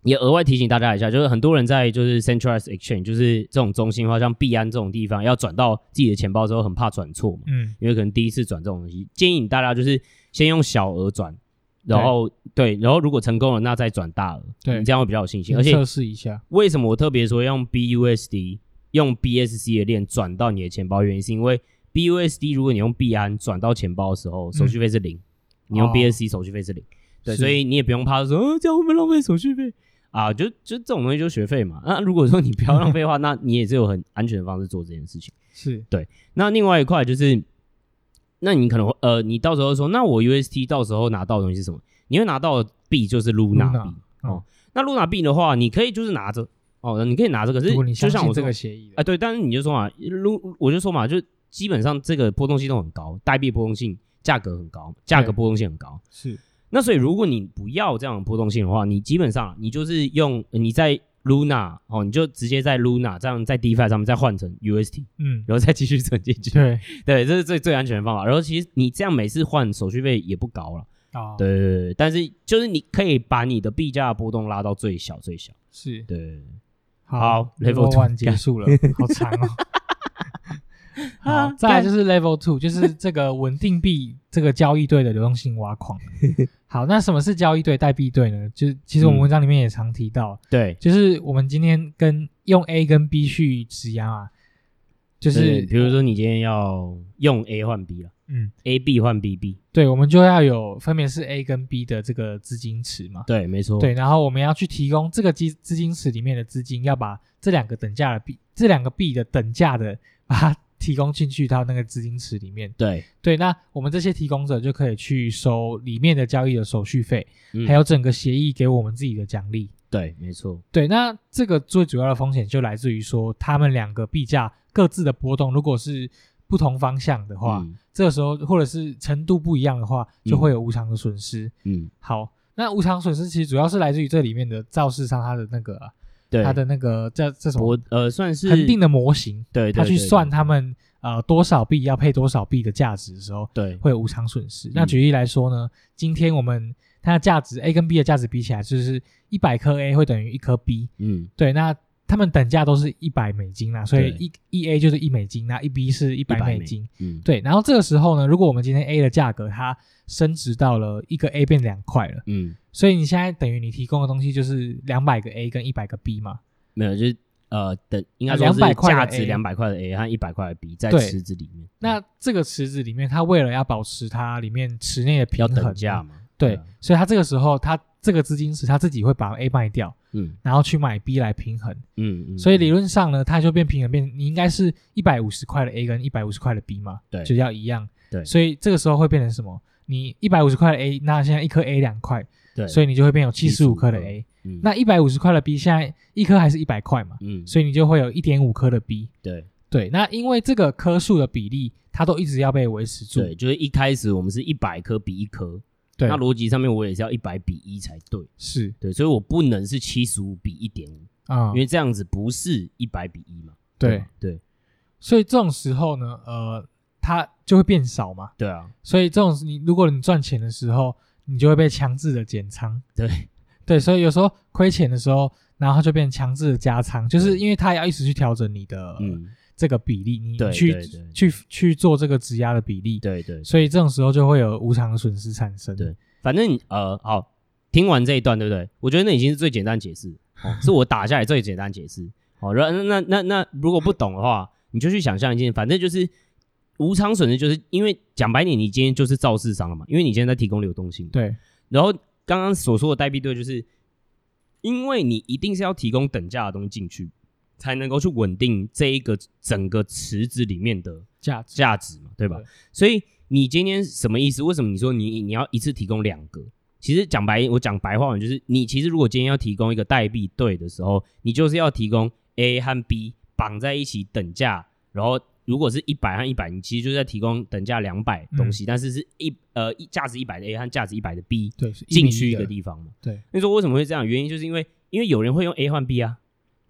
也额外提醒大家一下，就是很多人在就是 centralized exchange，就是这种中心化，像币安这种地方，要转到自己的钱包之后，很怕转错嘛，
嗯，
因为可能第一次转这种东西，建议大家就是先用小额转。然后对，然后如果成功了，那再转大额，
对，
你这样会比较有信心。而且
测试一下，
为什么我特别说用 BUSD 用 BSC 的链转到你的钱包？原因是因为 BUSD 如果你用币安转到钱包的时候，手续费是零；嗯、你用 BSC 手续费是零。哦、对，所以你也不用怕说，哦，这样会不会浪费手续费啊？就就这种东西就学费嘛。那如果说你不要浪费的话，那你也是有很安全的方式做这件事情。
是
对。那另外一块就是。那你可能呃，你到时候说，那我 UST 到时候拿到的东西是什么？你会拿到的币就是 Luna 币哦。嗯、那 Luna 币的话，你可以就是拿着哦，你可以拿这个是就像我
这个协议，
啊，对，但是你就说嘛，Lu 我就说嘛，就基本上这个波动性都很高，代币波动性价格很高，价格波动性很高，
是。
那所以如果你不要这样的波动性的话，你基本上你就是用你在 Luna 哦，你就直接在 Luna 这样在 DeFi 上面再换成 UST，嗯，然后再继续存进去。
对
对，这是最最安全的方法。然后其实你这样每次换手续费也不高了。哦，对对对，但是就是你可以把你的币价波动拉到最小最小。
是，
对。
好，Level One 结束了，好长哦。好，再来就是 Level Two，就是这个稳定币这个交易对的流动性挖矿。好，那什么是交易对代币对呢？就是其实我们文章里面也常提到，
对，
就是我们今天跟用 A 跟 B 去质押啊，就是
比如说你今天要用 A 换 B 了。嗯，A B 换 B B，
对，我们就要有分别是 A 跟 B 的这个资金池嘛。
对，没错。
对，然后我们要去提供这个资资金池里面的资金，要把这两个等价的币，这两个币的等价的，把它提供进去到那个资金池里面。
对，
对，那我们这些提供者就可以去收里面的交易的手续费，嗯、还有整个协议给我们自己的奖励。
对，没错。
对，那这个最主要的风险就来自于说，他们两个币价各自的波动，如果是。不同方向的话，嗯、这个时候或者是程度不一样的话，就会有无偿的损失。嗯，好，那无偿损失其实主要是来自于这里面的造市商他的那个，对，他的那个叫这种
呃算是
恒定的模型，
对，
他去算他们呃多少币要配多少币的价值的时候，
对，
会有无偿损失。嗯、那举例来说呢，今天我们它的价值 A 跟 B 的价值比起来，就是一百颗 A 会等于一颗 B。嗯，对，那。他们等价都是一百美金啦，所以一一 A 就是一美金，那一 B 是一百美金。嗯，对。然后这个时候呢，如果我们今天 A 的价格它升值到了一个 A 变两块了，嗯，所以你现在等于你提供的东西就是两百个 A 跟一百个 B 嘛？
没有，就是呃，等应该说是价值两百块的 A 和一百块的 B 在池子里面。
那这个池子里面，它为了要保持它里面池内的平衡，
等价嘛？
对，所以它这个时候它这个资金池它自己会把 A 卖掉。嗯，然后去买 B 来平衡，嗯嗯，所以理论上呢，它就变平衡变，你应该是一百五十块的 A 跟一百五十块的 B 嘛，对，就要一样，对，所以这个时候会变成什么？你一百五十块的 A，那现在一颗 A 两块，对，所以你就会变有七十五颗的 A，嗯，那一百五十块的 B 现在一颗还是一百块嘛，嗯，所以你就会有一点五颗的 B，
对。
对，那因为这个颗数的比例，它都一直要被维持住，
对，就是一开始我们是一百颗比一颗。对，那逻辑上面我也是要一百比一才对，
是对，
所以我不能是七十五比一点五啊，因为这样子不是一百比一嘛。
对
对，
所以这种时候呢，呃，它就会变少嘛。
对啊，
所以这种你如果你赚钱的时候，你就会被强制的减仓。
对
对，所以有时候亏钱的时候，然后就变强制的加仓，就是因为它要一直去调整你的嗯。这个比例，你去去去做这个质押的比例，
对对，
所以这种时候就会有无偿的损失产生。
对，反正呃，好，听完这一段，对不对？我觉得那已经是最简单解释，哦，是我打下来最简单解释。好，那那那那如果不懂的话，你就去想象一件，反正就是无偿损失，就是因为讲白点，你今天就是造市商了嘛，因为你今天在提供流动性。
对，
然后刚刚所说的代币对，就是因为你一定是要提供等价的东西进去。才能够去稳定这一个整个池子里面的价价值嘛，对吧？对，所以你今天什么意思？为什么你说你你要一次提供两个？其实讲白，我讲白话文就是，你其实如果今天要提供一个代币对的时候，你就是要提供 A 和 B 绑在一起等价，然后如果是一百和一百，你其实就是在提供等价两百东西，嗯、但是是一呃一价值一百的 A 和价值一百的 B 对进去一个地方嘛。
对，
那说为什么会这样？原因就是因为因为有人会用 A 换 B 啊。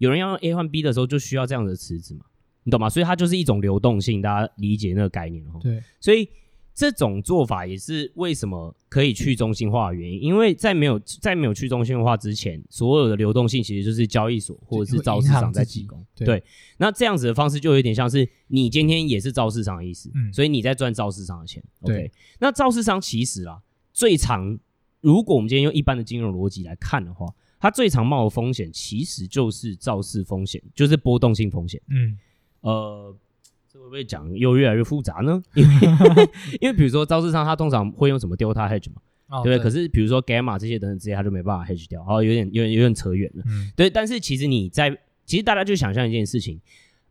有人要用 A 换 B 的时候，就需要这样的池子嘛，你懂吗？所以它就是一种流动性，大家理解那个概念哦。
对，
所以这种做法也是为什么可以去中心化的原因，因为在没有在没有去中心化之前，所有的流动性其实就是交易所或者是造市场在提供。对，对，那这样子的方式就有点像是你今天也是造市场的意思，嗯，所以你在赚造市场的钱。对，OK，那造市商其实啊，最常如果我们今天用一般的金融逻辑来看的话。它最常冒的风险其实就是造市风险，就是波动性风险。嗯，呃，这会不会讲又越来越复杂呢？因为 因为比如说造市商，他通常会用什么 delta hedge 嘛，哦、对不对？可是比如说 gamma 这些等等这些，他就没办法 hedge 掉，哦，有点有点有点扯远了。嗯，对。但是其实你在其实大家就想象一件事情，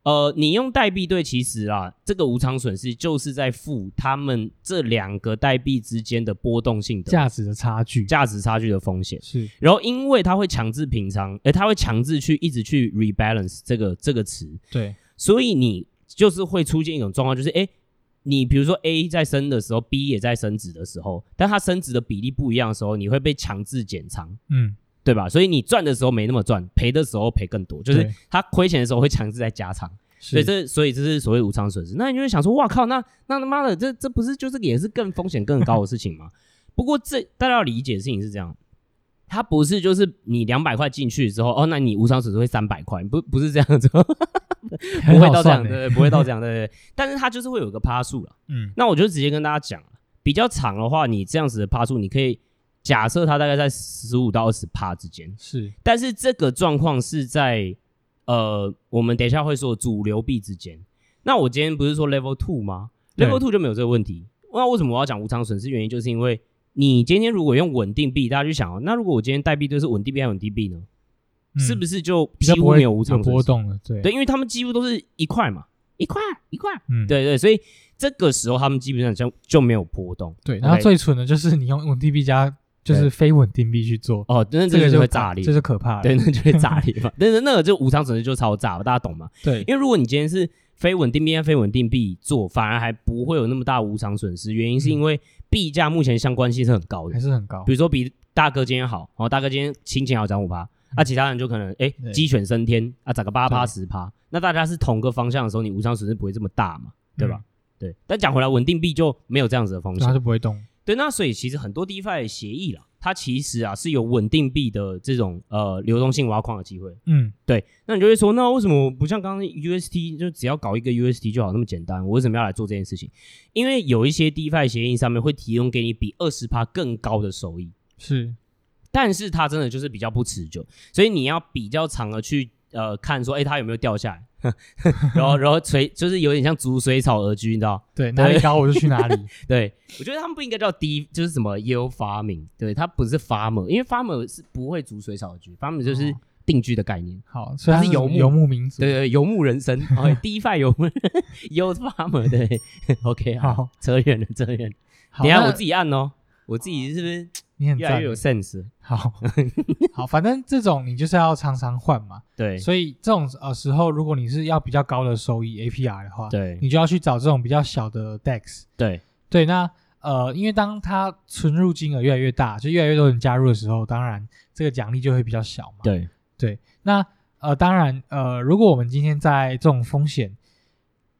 呃，你用代币对，其实啊，这个无偿损失就是在付他们这两个代币之间的波动性的
价值的差距，
价值差距的风险
是。
然后，因为它会强制平仓，诶，它会强制去一直去 rebalance 这个这个词，
对，
所以你就是会出现一种状况，就是诶，你比如说 A 在升的时候，B 也在升值的时候，但它升值的比例不一样的时候，你会被强制减仓，
嗯。
对吧？所以你赚的时候没那么赚，赔的时候赔更多，就是他亏钱的时候会强制在加仓，所以这所以这是所谓无偿损失。那你就会想说，哇靠，那那他妈的，这这不是就是也是更风险更高的事情吗？不过这大家要理解的事情是这样，它不是就是你两百块进去之后，哦，那你无偿损失会三百块，不不是这样子，不会到这样，对对，不会到这样，对对。但是它就是会有个趴数了，嗯，那我就直接跟大家讲，比较长的话，你这样子的趴数，你可以。假设它大概在十五到二十帕之间，
是，
但是这个状况是在呃，我们等一下会说主流币之间。那我今天不是说 Level Two 吗？Level Two 就没有这个问题。那为什么我要讲无偿损失？原因就是因为你今天如果用稳定币，大家去想哦，那如果我今天代币都是稳定币还是稳定币呢？嗯、是不是就几乎没有无偿
波动了？对，
对，因为他们几乎都是一块嘛，一块一块，嗯，对对，所以这个时候他们基本上就就没有波动。
对，然后最蠢的就是你用稳定币加。就是非稳定币去做
哦，那这个就会炸裂，
这是可怕的，
对，那就会炸裂嘛。但是那个就无偿损失就超炸，大家懂吗？
对，
因为如果你今天是非稳定币跟非稳定币做，反而还不会有那么大无偿损失。原因是因为币价目前相关性是很高的，
还是很高。
比如说比大哥今天好，哦，大哥今天心情好涨五趴，那其他人就可能哎鸡犬升天啊，涨个八趴十趴。那大家是同个方向的时候，你无偿损失不会这么大嘛，对吧？对。但讲回来，稳定币就没有这样子的风险，
它就不会动。
对，那所以其实很多 DeFi 协议啦。它其实啊是有稳定币的这种呃流动性挖矿的机会，
嗯，对。
那你就会说，那为什么不像刚刚 UST 就只要搞一个 UST 就好那么简单？我为什么要来做这件事情？因为有一些 DeFi 协议上面会提供给你比二十趴更高的收益，
是，
但是它真的就是比较不持久，所以你要比较长的去呃看说，哎，它有没有掉下来。然后，然后随就是有点像逐水草而居，你知道？
对，哪里高我就去哪里。
对，我觉得他们不应该叫低，就是什么 yield farming。对，它不是 farmer，因为 farmer 是不会逐水草而居，farmer 就是定居的概念。
好，所以它是游牧游牧民族，
对对，游牧人生。DeFi 游牧 yield farmer，对，OK，好，扯远了，扯远了。等下我自己按哦，我自己是不是？你很越来越有 sense，
好 好，反正这种你就是要常常换嘛，
对，
所以这种呃时候，如果你是要比较高的收益 APR 的话，
对，
你就要去找这种比较小的 DEX，
对
对，那呃，因为当它存入金额越来越大，就越来越多人加入的时候，当然这个奖励就会比较小嘛，
对。
对，那呃，当然呃，如果我们今天在这种风险，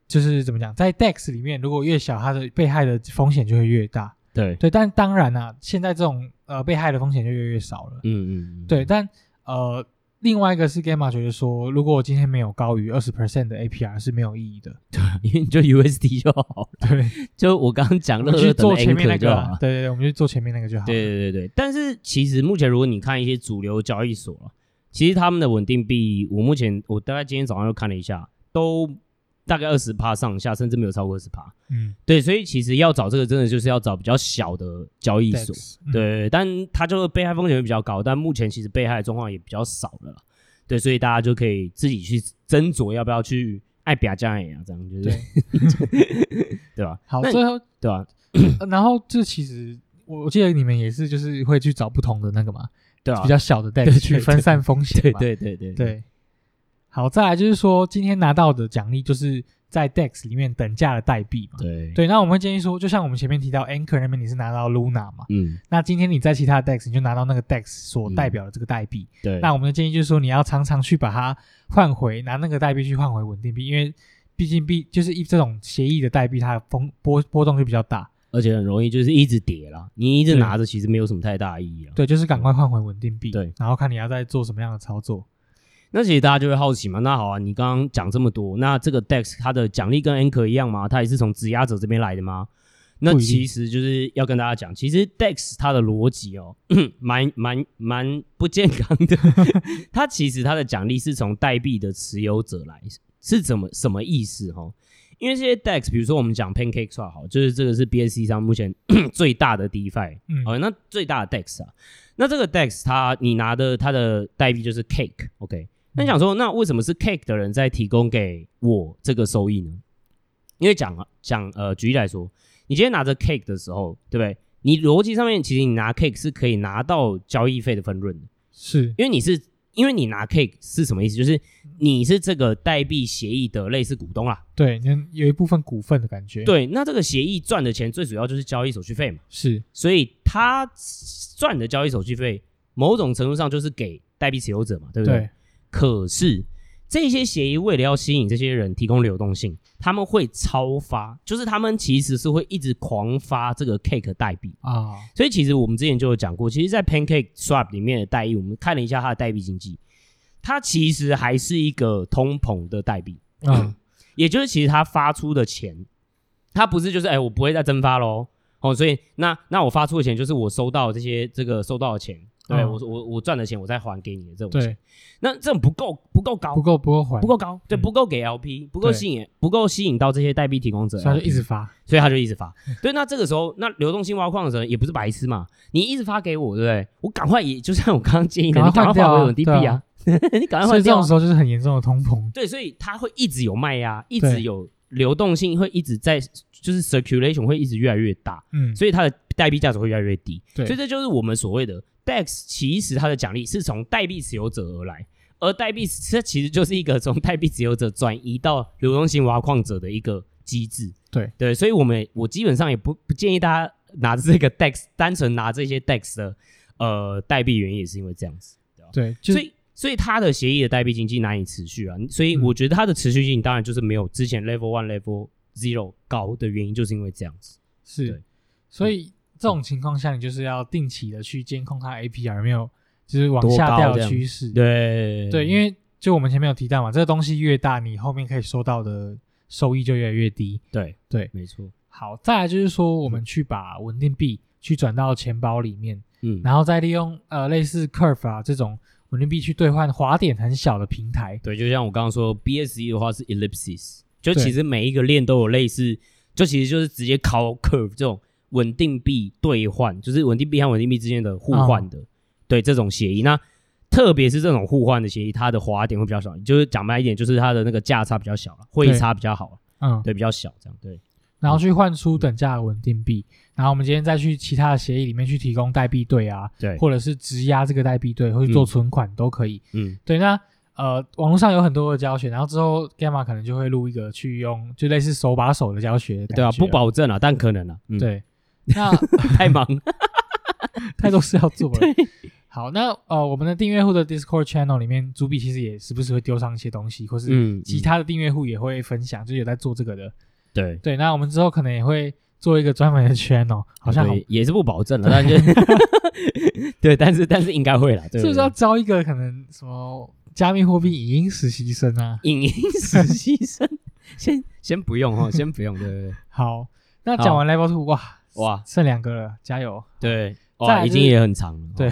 就是怎么讲，在 DEX 里面，如果越小，它的被害的风险就会越大。
对
对，但当然啊，现在这种呃被害的风险就越来越少了。
嗯嗯，
对，但呃，另外一个是 Gamma 觉得说，如果我今天没有高于二十 percent 的 APR 是没有意义的。
对，因为你就 USD 就好。
对，
就我刚刚讲的，
去做前面那个。对对对，我们去做前面那个就好。
对对对对，但是其实目前如果你看一些主流交易所，其实他们的稳定币，我目前我大概今天早上又看了一下，都。大概二十趴上下，甚至没有超过二十趴。
嗯，
对，所以其实要找这个，真的就是要找比较小的交易所。嗯、对，但它就是被害风险会比较高，但目前其实被害的状况也比较少了。对，所以大家就可以自己去斟酌要不要去爱比亚加呀，这样就是对，对吧？
好，最后
对吧？
然后这其实我我记得你们也是，就是会去找不同的那个嘛，
对啊，
比较小的 代币去分散风险。
对对对对
对。好，再来就是说，今天拿到的奖励就是在 DEX 里面等价的代币嘛。
对
对，那我们会建议说，就像我们前面提到，Anchor 那边你是拿到 Luna 嘛，
嗯，
那今天你在其他的 DEX 你就拿到那个 DEX 所代表的这个代币。
嗯、对，
那我们的建议就是说，你要常常去把它换回，拿那个代币去换回稳定币，因为毕竟币就是一这种协议的代币，它的风波波动就比较大，
而且很容易就是一直跌啦。你一直拿着，其实没有什么太大意义啊。
对，就是赶快换回稳定币。
对，
然后看你要再做什么样的操作。
那其实大家就会好奇嘛，那好啊，你刚刚讲这么多，那这个 DEX 它的奖励跟 Anchor 一样吗？它也是从质押者这边来的吗？那其实就是要跟大家讲，其实 DEX 它的逻辑哦，蛮蛮蛮不健康的。它其实它的奖励是从代币的持有者来，是怎么什么意思哈？因为这些 DEX，比如说我们讲 PancakeSwap 好，就是这个是 BSC 上目前 最大的 DeFi，嗯，好，那最大的 DEX 啊，那这个 DEX 它你拿的它的代币就是 Cake，OK。那想说，那为什么是 Cake 的人在提供给我这个收益呢？因为讲啊讲呃，举例来说，你今天拿着 Cake 的时候，对不对？你逻辑上面其实你拿 Cake 是可以拿到交易费的分润的，
是
因为你是。因为你拿 cake 是什么意思？就是你是这个代币协议的类似股东啦，
对，你有一部分股份的感觉。
对，那这个协议赚的钱最主要就是交易手续费嘛，
是，
所以他赚的交易手续费，某种程度上就是给代币持有者嘛，对不对？对。可是。这些协议为了要吸引这些人提供流动性，他们会超发，就是他们其实是会一直狂发这个 Cake 代币啊。所以其实我们之前就有讲过，其实，在 Pancake Swap 里面的代币，我们看了一下它的代币经济，它其实还是一个通膨的代币。嗯，也就是其实它发出的钱，它不是就是哎，我不会再增发喽。哦，所以那那我发出的钱就是我收到这些这个收到的钱。对，我我我赚的钱，我再还给你的这种钱，对，那这种不够不够高，
不够不够还，
不够高，对，不够给 LP，不够吸引，不够吸引到这些代币提供者，
他就一直发，
所以他就一直发。对，那这个时候，那流动性挖矿的时候也不是白痴嘛，你一直发给我，对不对？我赶快也就像我刚刚建议的，你赶快换回稳定币啊，你赶快换掉。所以
这种时候就是很严重的通膨。
对，所以它会一直有卖压，一直有流动性，会一直在，就是 circulation 会一直越来越大，嗯，所以它的代币价值会越来越低。对，所以这就是我们所谓的。DEX 其实它的奖励是从代币持有者而来，而代币这其实就是一个从代币持有者转移到流动性挖矿者的一个机制。
对
对，所以我们我基本上也不不建议大家拿着这个 DEX 单纯拿这些 DEX 的呃代币，原因也是因为这样子。
对，
所以所以它的协议的代币经济难以持续啊，所以我觉得它的持续性当然就是没有之前 Level One、Level Zero 高的原因，就是因为这样子。
是，所以。这种情况下，你就是要定期的去监控它 APR 有没有就是往下掉的趋势。
对
对，因为就我们前面有提到嘛，这个东西越大，你后面可以收到的收益就越来越低。
对
对，
没错。
好，再来就是说，我们去把稳定币去转到钱包里面，嗯，然后再利用呃类似 Curve 啊这种稳定币去兑换滑点很小的平台。
对，就像我刚刚说，BSC 的话是 Ellipsis，就其实每一个链都有类似，就其实就是直接靠 Curve 这种。稳定币兑换就是稳定币和稳定币之间的互换的，哦、对这种协议。那特别是这种互换的协议，它的滑点会比较少，就是讲白一点，就是它的那个价差比较小了，汇差比较好，嗯，对，比较小，这样对。
然后去换出等价的稳定币，然后我们今天再去其他的协议里面去提供代币对啊，对，或者是质押这个代币对，或者做存款都可以，嗯，对。那呃，网络上有很多的教学，然后之后 Gamma 可能就会录一个去用，就类似手把手的教学，
对啊，不保证啊，但可能啊，嗯、
对。
那太忙，
太多事要做了。好，那呃，我们的订阅户的 Discord channel 里面，朱碧其实也时不时会丢上一些东西，或是其他的订阅户也会分享，就有在做这个的。
对
对，那我们之后可能也会做一个专门的 channel，好像好
也是不保证了，但就 对，但是但是应该会啦。对对
是不是要招一个可能什么加密货币影音实习生啊？
影音实习生，先先不用哦，先不用，对不对？
好，那讲完 Level Two，哇。
哇，
剩两个了，加油！
对，哇，就是、已经也很长了。
对，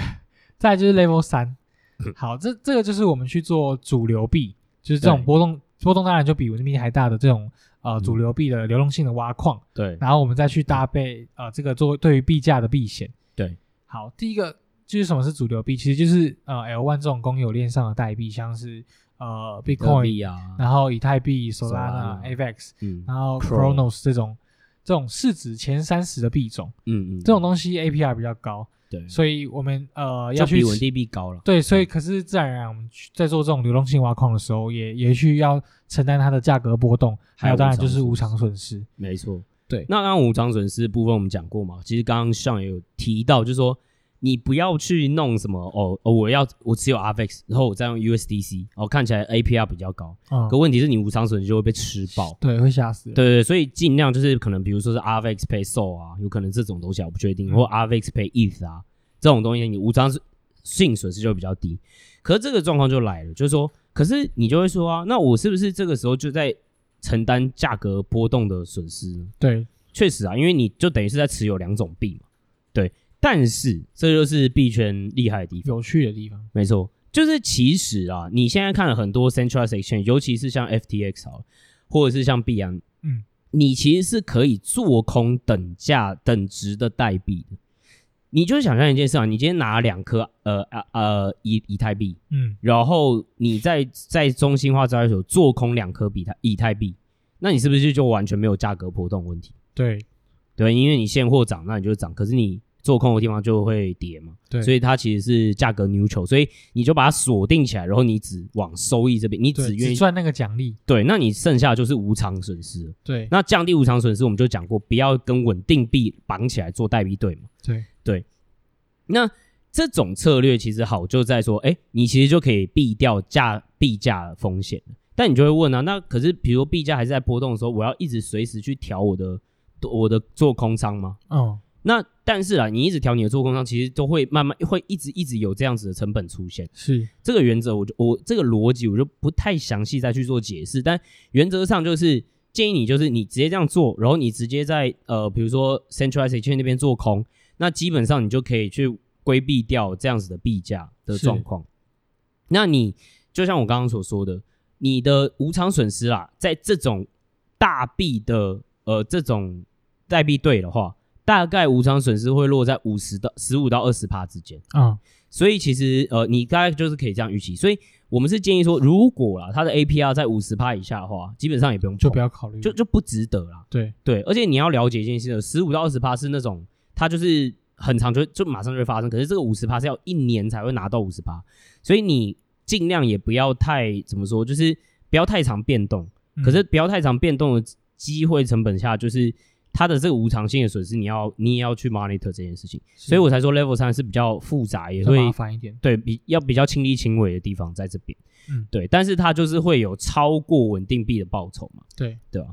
再来就是 Level 三。好，这这个就是我们去做主流币，就是这种波动波动当然就比稳定币还大的这种呃主流币的流动性的挖矿。
对，
然后我们再去搭配呃这个做对于币价的避险。
对，
好，第一个就是什么是主流币，其实就是呃 L1 这种公有链上的代币，像是呃 Bitcoin 啊，然后以太币、Solana、AVAX，嗯，然后 Cronos 这种。这种市值前三十的币种，嗯嗯，这种东西 APR 比较高，对，所以我们呃要去
比稳定币高了，
对，所以可是自然而然我们在做这种流动性挖矿的时候，也也需要承担它的价格波动，还有当然就是无偿损失，
没错，
对。
那刚刚无偿损失部分我们讲过嘛，其实刚刚上也有提到，就是说。你不要去弄什么哦哦，我要我持有 RFX，然后我再用 USDC，哦，看起来 APR 比较高，嗯，可问题是你无偿损失就会被吃爆，
对，会吓死，
对对对，所以尽量就是可能比如说是 RFX pay SOL 啊，有可能这种东西我不确定，嗯、或 RFX pay ETH 啊这种东西，你无偿性损失就会比较低。可是这个状况就来了，就是说，可是你就会说啊，那我是不是这个时候就在承担价格波动的损失呢？
对，
确实啊，因为你就等于是在持有两种币嘛，对。但是，这就是币圈厉害的地方，
有趣的地方。
没错，就是其实啊，你现在看了很多 centralized exchange，尤其是像 FTX 好，或者是像币安，嗯，你其实是可以做空等价等值的代币的。你就是想象一件事啊，你今天拿两颗呃呃呃以以太币，
嗯，
然后你在在中心化交易所做空两颗比太以太币，那你是不是就完全没有价格波动问题？
对，
对，因为你现货涨，那你就涨，可是你做空的地方就会跌嘛，
对，
所以它其实是价格 neutral，所以你就把它锁定起来，然后你只往收益这边，你只愿意
赚那个奖励，
对，那你剩下就是无偿损失，
对，
那降低无偿损失，我们就讲过，不要跟稳定币绑起来做代币对嘛，
对。
对，那这种策略其实好就在说，哎，你其实就可以避掉价币价风险。但你就会问啊，那可是比如币价还是在波动的时候，我要一直随时去调我的我的做空仓吗？
哦，
那但是啊，你一直调你的做空商，其实都会慢慢会一直一直有这样子的成本出现。
是
这个原则，我就我这个逻辑我就不太详细再去做解释，但原则上就是建议你就是你直接这样做，然后你直接在呃比如说 Centralized Exchange 那边做空。那基本上你就可以去规避掉这样子的币价的状况。那你就像我刚刚所说的，你的无偿损失啦，在这种大币的呃这种代币对的话，大概无偿损失会落在五十到十五到二十趴之间
啊。嗯、
所以其实呃你大概就是可以这样预期。所以我们是建议说，如果啦它的 APR 在五十趴以下的话，基本上也不用
就不要考虑，
就就不值得啦。
对
对，而且你要了解一件事，十五到二十趴是那种。它就是很长就，就就马上就会发生。可是这个五十趴是要一年才会拿到五十趴，所以你尽量也不要太怎么说，就是不要太长变动。可是不要太长变动的机会成本下，就是它的这个无偿性的损失，你要你也要去 monitor 这件事情。所以我才说 level 三是比较复杂，也会
麻烦一点。
对比要比较亲力亲为的地方在这边。
嗯，
对，但是它就是会有超过稳定币的报酬嘛。
对
对吧？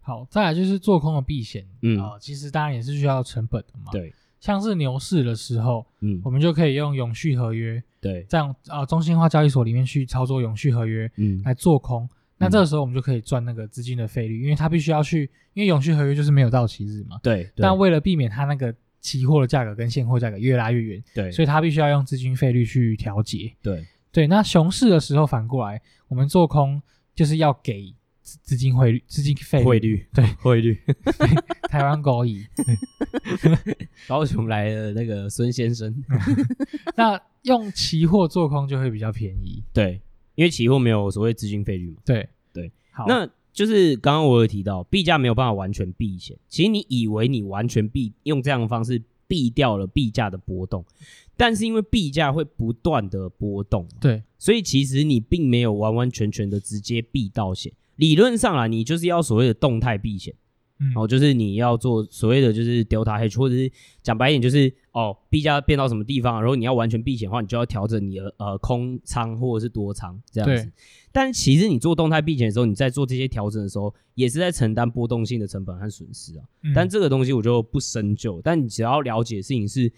好，再来就是做空的避险，
嗯
啊、呃，其实当然也是需要成本的嘛。
对，
像是牛市的时候，
嗯，
我们就可以用永续合约，
对，
这样啊、呃，中心化交易所里面去操作永续合约，嗯，来做空。嗯、那这个时候我们就可以赚那个资金的费率，因为它必须要去，因为永续合约就是没有到期日嘛。
对。对
但为了避免它那个期货的价格跟现货价格越拉越远，
对，
所以它必须要用资金费率去调节。
对。
对，那熊市的时候反过来，我们做空就是要给。资金汇率、资金费
汇率，
对
汇率，
台湾狗语，
高雄来的那个孙先生，
那用期货做空就会比较便宜，
对，因为期货没有所谓资金费率嘛，
对。
对，
好，
那就是刚刚我有提到，币价没有办法完全避险，其实你以为你完全避用这样的方式避掉了币价的波动，但是因为币价会不断的波动，
对，
所以其实你并没有完完全全的直接避到险。理论上啊，你就是要所谓的动态避险，嗯，哦，就是你要做所谓的就是 delta hedge，或者是讲白一点就是哦，币价变到什么地方，然后你要完全避险的话，你就要调整你的呃空仓或者是多仓这样子。但其实你做动态避险的时候，你在做这些调整的时候，也是在承担波动性的成本和损失啊。嗯、但这个东西我就不深究。但你只要了解的事情是，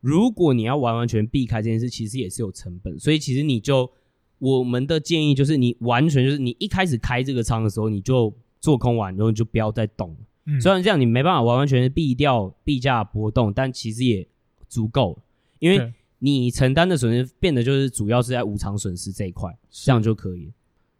如果你要完完全避开这件事，其实也是有成本。所以其实你就。我们的建议就是，你完全就是你一开始开这个仓的时候，你就做空完，然后你就不要再动。嗯，虽然这样你没办法完完全全避掉币价波动，但其实也足够了，因为你承担的损失变得就是主要是在无偿损失这一块，这样就可以。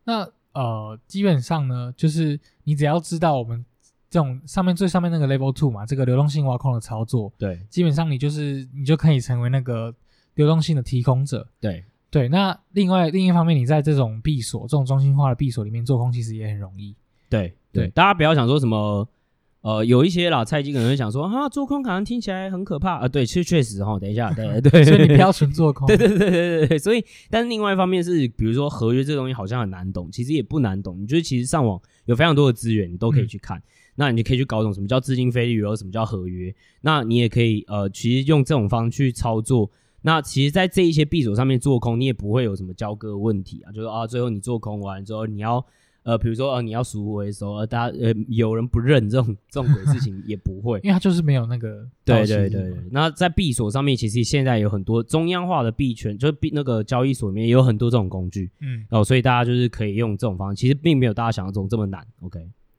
那呃，基本上呢，就是你只要知道我们这种上面最上面那个 Level Two 嘛，这个流动性挖空的操作，
对，
基本上你就是你就可以成为那个流动性的提供者，
对。
对，那另外另一方面，你在这种闭锁、这种中心化的闭锁里面做空，其实也很容易。
对对，大家不要想说什么，呃，有一些老菜鸡可能会想说，哈、啊，做空好像听起来很可怕啊。对，确确实哈，等一下，对 对，
所以你不要纯做空。
对对对对对，所以，但是另外一方面是，比如说合约这个东西好像很难懂，其实也不难懂。你就是其实上网有非常多的资源，你都可以去看，嗯、那你就可以去搞懂什么叫资金费率，然后什么叫合约。那你也可以呃，其实用这种方式去操作。那其实，在这一些币种上面做空，你也不会有什么交割问题啊。就是啊，最后你做空完之后，你要呃，比如说呃，你要赎回的时候，呃，大家呃，有人不认这种这种鬼事情也不会，
因为它就是没有那个。
对对对对。那在币所上面，其实现在有很多中央化的币圈，就是币那个交易所里面也有很多这种工具，嗯，哦，所以大家就是可以用这种方式，其实并没有大家想象中这么难。OK，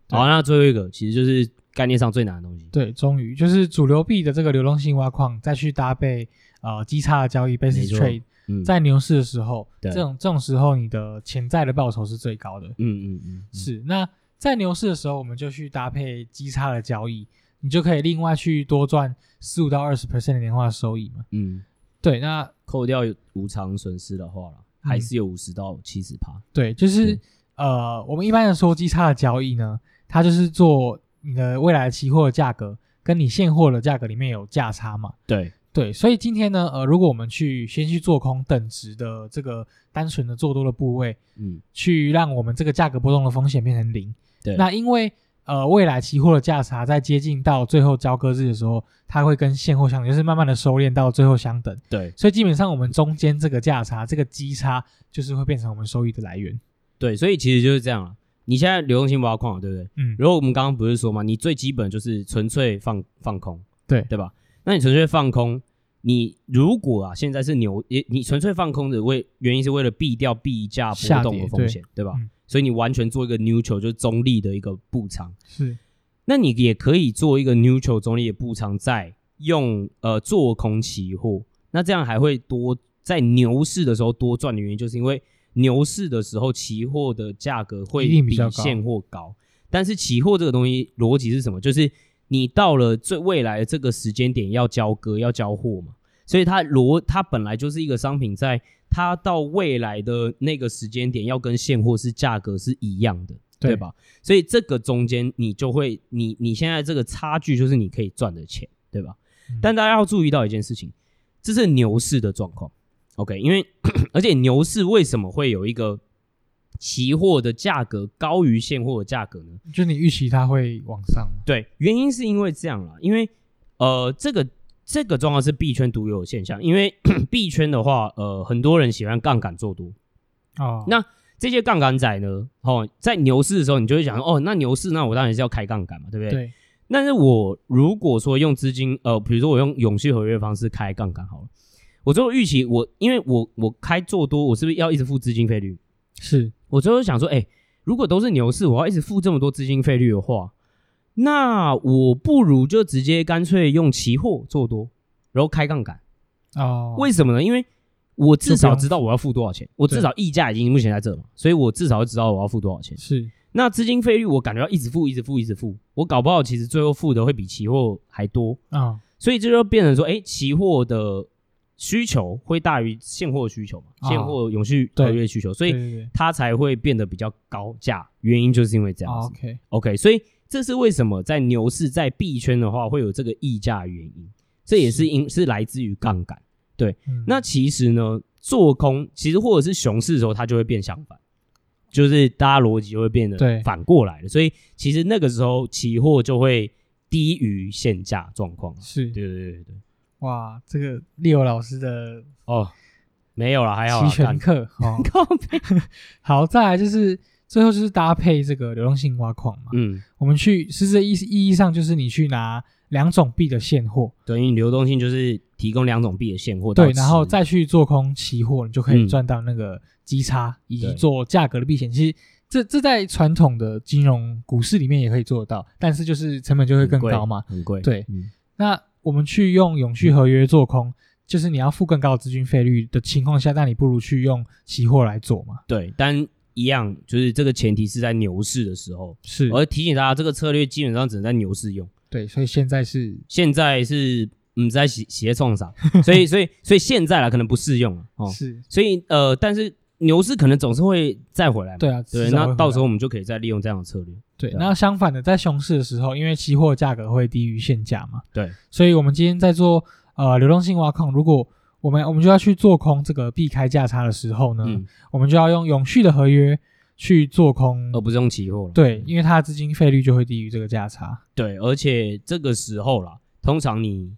好，那最后一个其实就是概念上最难的东西。
对，终于就是主流币的这个流动性挖矿，再去搭配。呃，基差的交易 basis trade，嗯，在牛市的时候，对这种这种时候，你的潜在的报酬是最高的。
嗯嗯嗯，
是。那在牛市的时候，我们就去搭配基差的交易，你就可以另外去多赚十五到二十 percent 的年化收益嘛。嗯，对，那
扣掉无偿损失的话、嗯、还是有五十到七十趴。
对，就是呃，我们一般的说基差的交易呢，它就是做你的未来的期货的价格跟你现货的价格里面有价差嘛。
对。
对，所以今天呢，呃，如果我们去先去做空等值的这个单纯的做多的部位，嗯，去让我们这个价格波动的风险变成零。对，那因为呃，未来期货的价差在接近到最后交割日的时候，它会跟现货相等，就是慢慢的收敛到最后相等。
对，
所以基本上我们中间这个价差，这个基差，就是会变成我们收益的来源。
对，所以其实就是这样了。你现在流动性挖矿，对不对？嗯。如果我们刚刚不是说嘛，你最基本就是纯粹放放空，
对
对吧？那你纯粹放空。你如果啊，现在是牛，也你纯粹放空的为原因是为了避掉币价波动的风险，对，对吧？嗯、所以你完全做一个 neutral 就是中立的一个布仓，
是。
那你也可以做一个 neutral 中立的布仓，再用呃做空期货，那这样还会多在牛市的时候多赚的原因，就是因为牛市的时候期货的价格会比现货高，高，但是期货这个东西逻辑是什么？就是你到了最未来的这个时间点要交割要交货嘛。所以它螺它本来就是一个商品，在它到未来的那个时间点，要跟现货是价格是一样的，对，对吧？所以这个中间你就会，你你现在这个差距就是你可以赚的钱，对吧？嗯、但大家要注意到一件事情，这是牛市的状况，OK？因为 而且牛市为什么会有一个期货的价格高于现货的价格呢？
就你预期它会往上？
对，原因是因为这样啦，因为呃这个。这个状况是币圈独有的现象，因为 币圈的话，呃，很多人喜欢杠杆做多。哦，那这些杠杆仔呢，哦，在牛市的时候，你就会想，哦，那牛市，那我当然是要开杠杆嘛，对不对？对。但是我如果说用资金，呃，比如说我用永续合约方式开杠杆好了，我最后预期我，因为我我开做多，我是不是要一直付资金费率？
是。
我最后想说，哎，如果都是牛市，我要一直付这么多资金费率的话。那我不如就直接干脆用期货做多，然后开杠杆哦。为什么呢？因为我至少知道我要付多少钱，我至少溢价已经目前在这嘛，所以我至少知道我要付多少钱。
是。
那资金费率我感觉要一直付，一直付，一直付，我搞不好其实最后付的会比期货还多啊。哦。所以这就变成说，哎，期货的需求会大于现货需求嘛？哦。现货永续合约需求，所以它才会变得比较高价。原因就是因为这样子。
OK
OK，所以。这是为什么在牛市在币圈的话会有这个溢价原因，这也是因是来自于杠杆。对，嗯、那其实呢，做空其实或者是熊市的时候，它就会变相反，就是大家逻辑就会变得反过来了。所以其实那个时候期货就会低于现价状况。
是，
对对对对。
哇，这个 Leo 老师的
哦，没有了，还好。
期权课，好 好，再来就是。最后就是搭配这个流动性挖矿嘛，嗯，我们去实质意意义上就是你去拿两种币的现货，
对，因为流动性就是提供两种币的现货，
对，然后再去做空期货，你就可以赚到那个基差，嗯、以及做价格的避险。其实这这在传统的金融股市里面也可以做得到，但是就是成本就会更高嘛，
很贵，
对。嗯、那我们去用永续合约做空，嗯、就是你要付更高的资金费率的情况下，那你不如去用期货来做嘛，
对，但。一样，就是这个前提是在牛市的时候，
是。
我要提醒大家，这个策略基本上只能在牛市用。
对，所以现在是
现在是嗯在写写创上，所以所以所以现在啦可能不适用了哦。
是，
所以呃，但是牛市可能总是会再回来嘛。
对啊，
对，那到时候我们就可以再利用这样的策略。
对，那相反的，在熊市的时候，因为期货价格会低于现价嘛，
对，
所以我们今天在做呃流动性挖矿，如果我们我们就要去做空这个避开价差的时候呢，嗯、我们就要用永续的合约。去做空，
而不是用期货。
对，因为它的资金费率就会低于这个价差。
对，而且这个时候啦，通常你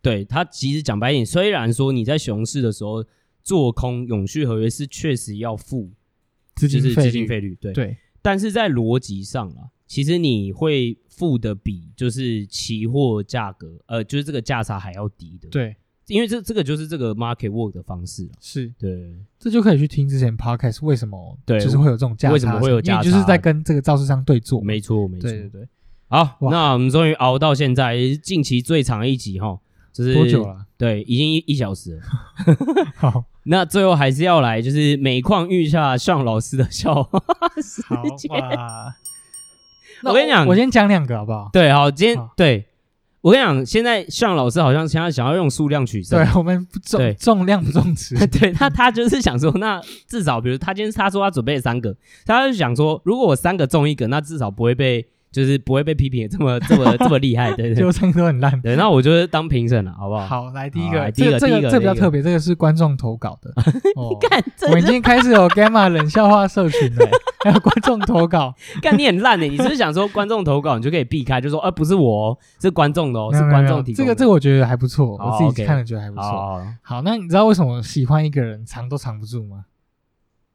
对它其实讲白一点，虽然说你在熊市的时候做空永续合约是确实要付资金费资金费率，对对。但是在逻辑上啊，其实你会付的比就是期货价格，呃，就是这个价差还要低的。
对。
因为这这个就是这个 market work 的方式，
是
对，
这就可以去听之前 podcast 为什么对，就是会有这种价差，
为什么会有价差，
就是在跟这个造市商对坐，
没错没错，
对对对。
好，那我们终于熬到现在，近期最长一集哈，就是
多久了？
对，已经一一小时了。
好，
那最后还是要来就是每况愈下 Sean 老师的笑话时间。
好吧，我跟你讲，我先讲两个好不好？
对，好，今天对。我跟你讲，现在向老师好像现在想要用数量取胜，
对，我们不重重量不重质。
对他，他就是想说，那至少比如他今天他说他准备了三个，他就想说，如果我三个中一个，那至少不会被。就是不会被批评的这么这么这么厉害，对对，
就唱歌很烂。
对，那我就是当评审了，好不好？
好，来第一个，第一个，这个这个比较特别，这个是观众投稿的。
你 看，
我已经开始有 Gamma 冷笑话社群了，还有观众投稿。
干你很烂的，你是不是想说观众投稿你就可以避开，就说，呃，不是我，是观众的哦，是观众提供。
这个这个我觉得还不错，我自己看了觉得还不错。好，那你知道为什么喜欢一个人藏都藏不住吗？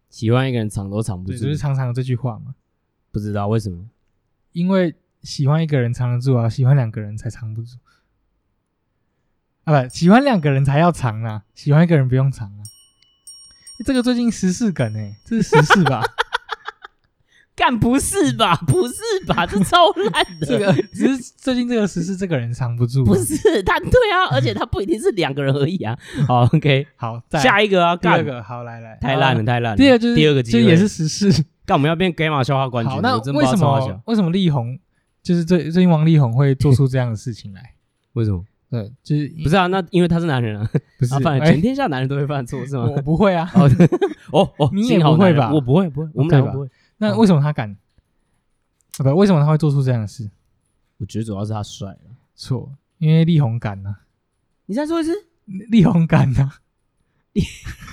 喜欢一个人藏都藏不住，
就是常常有这句话吗？
不知道为什么，
因为。喜欢一个人藏得住啊，喜欢两个人才藏不住啊！不，喜欢两个人才要藏啊，喜欢一个人不用藏啊。这个最近时事梗哎，这是时事吧？
干不是吧？不是吧？这超烂的。
这个只是最近这个时事，这个人藏不住。
不是他，对啊，而且他不一定是两个人而已啊。好，OK，
好，
下一个啊，
第二个，好，来来，
太烂了，太烂了。
第二就是
第二个，
这也是时事。
干我们要变 Gamma 笑话冠军？
好，那为什么为什么力宏？就是最最近王力宏会做出这样的事情来，
为什么？
对，就是
不是啊？那因为他是男人啊，不是？全天下男人都会犯错是吗？
我不会啊。
哦 哦，
你也不会吧？
我不会，不会，我们两个不会。
那为什么他敢？不，为什么他会做出这样的事？
我觉得主要是他帅了。
错，因为力宏敢啊。
你再说一次，
力宏敢啊。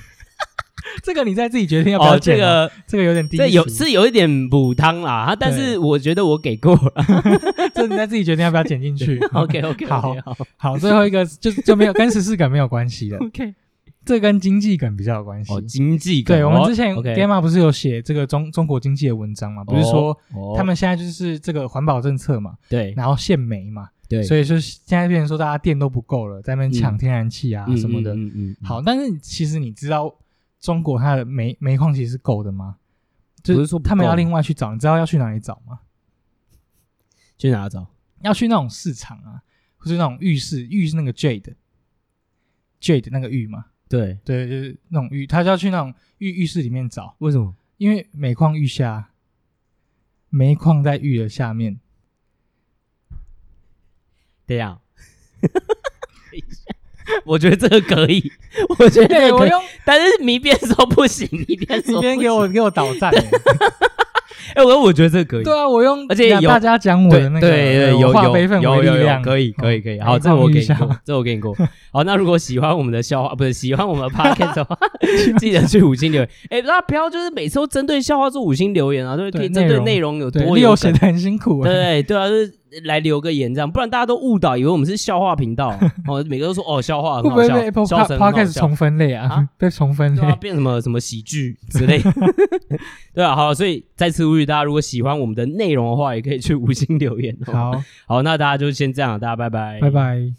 这个你再自己决定要不要剪。这个这个有点低，
这有是有一点补汤啦，但是我觉得我给过了。
这你再自己决定要不要剪进去。
OK OK，
好，好，最后一个就就没有跟时事梗没有关系了。
OK，
这跟经济梗比较有关系。
哦，经济梗。
对，我们之前 Gamma 不是有写这个中中国经济的文章嘛？不是说他们现在就是这个环保政策嘛？
对，
然后限煤嘛？
对，
所以说现在变成说大家电都不够了，在那边抢天然气啊什么的。嗯嗯。好，但是其实你知道。中国它的煤煤矿其实是够的吗？就是说他们要另外去找，你知道要去哪里找吗？
去哪找？
要去那种市场啊，或是那种浴室，浴是那个 jade jade 那个玉嘛？对对，就是那种玉，他就要去那种浴浴室里面找。
为什么？
因为煤矿玉下，煤矿在玉的下面。
对呀。我觉得这个可以，我觉得可以，我用，但是迷边说不行，迷边说，
迷边给我给我倒赞。
哎，我我觉得这个可以，
对啊，我用，而且有大家讲我的那个，对对，有有有有有，
可以可以可以，好，这我给你过，这我给你过。好，那如果喜欢我们的笑话，不是喜欢我们的 podcast 的话，记得去五星留言。哎，那不要就是每次都针对笑话做五星留言啊，就是可以针对内容有多有，
写的很辛苦，
对对啊，就是。来留个言这样，不然大家都误导，以为我们是笑话频道 哦。每个都说哦，笑话很好笑，会不会被
Podcast 重分类啊？被重分类，
变什么什么喜剧之类。对啊，好，所以再次呼吁大家，如果喜欢我们的内容的话，也可以去五星留言。
好，
好，那大家就先这样，大家拜拜，
拜拜。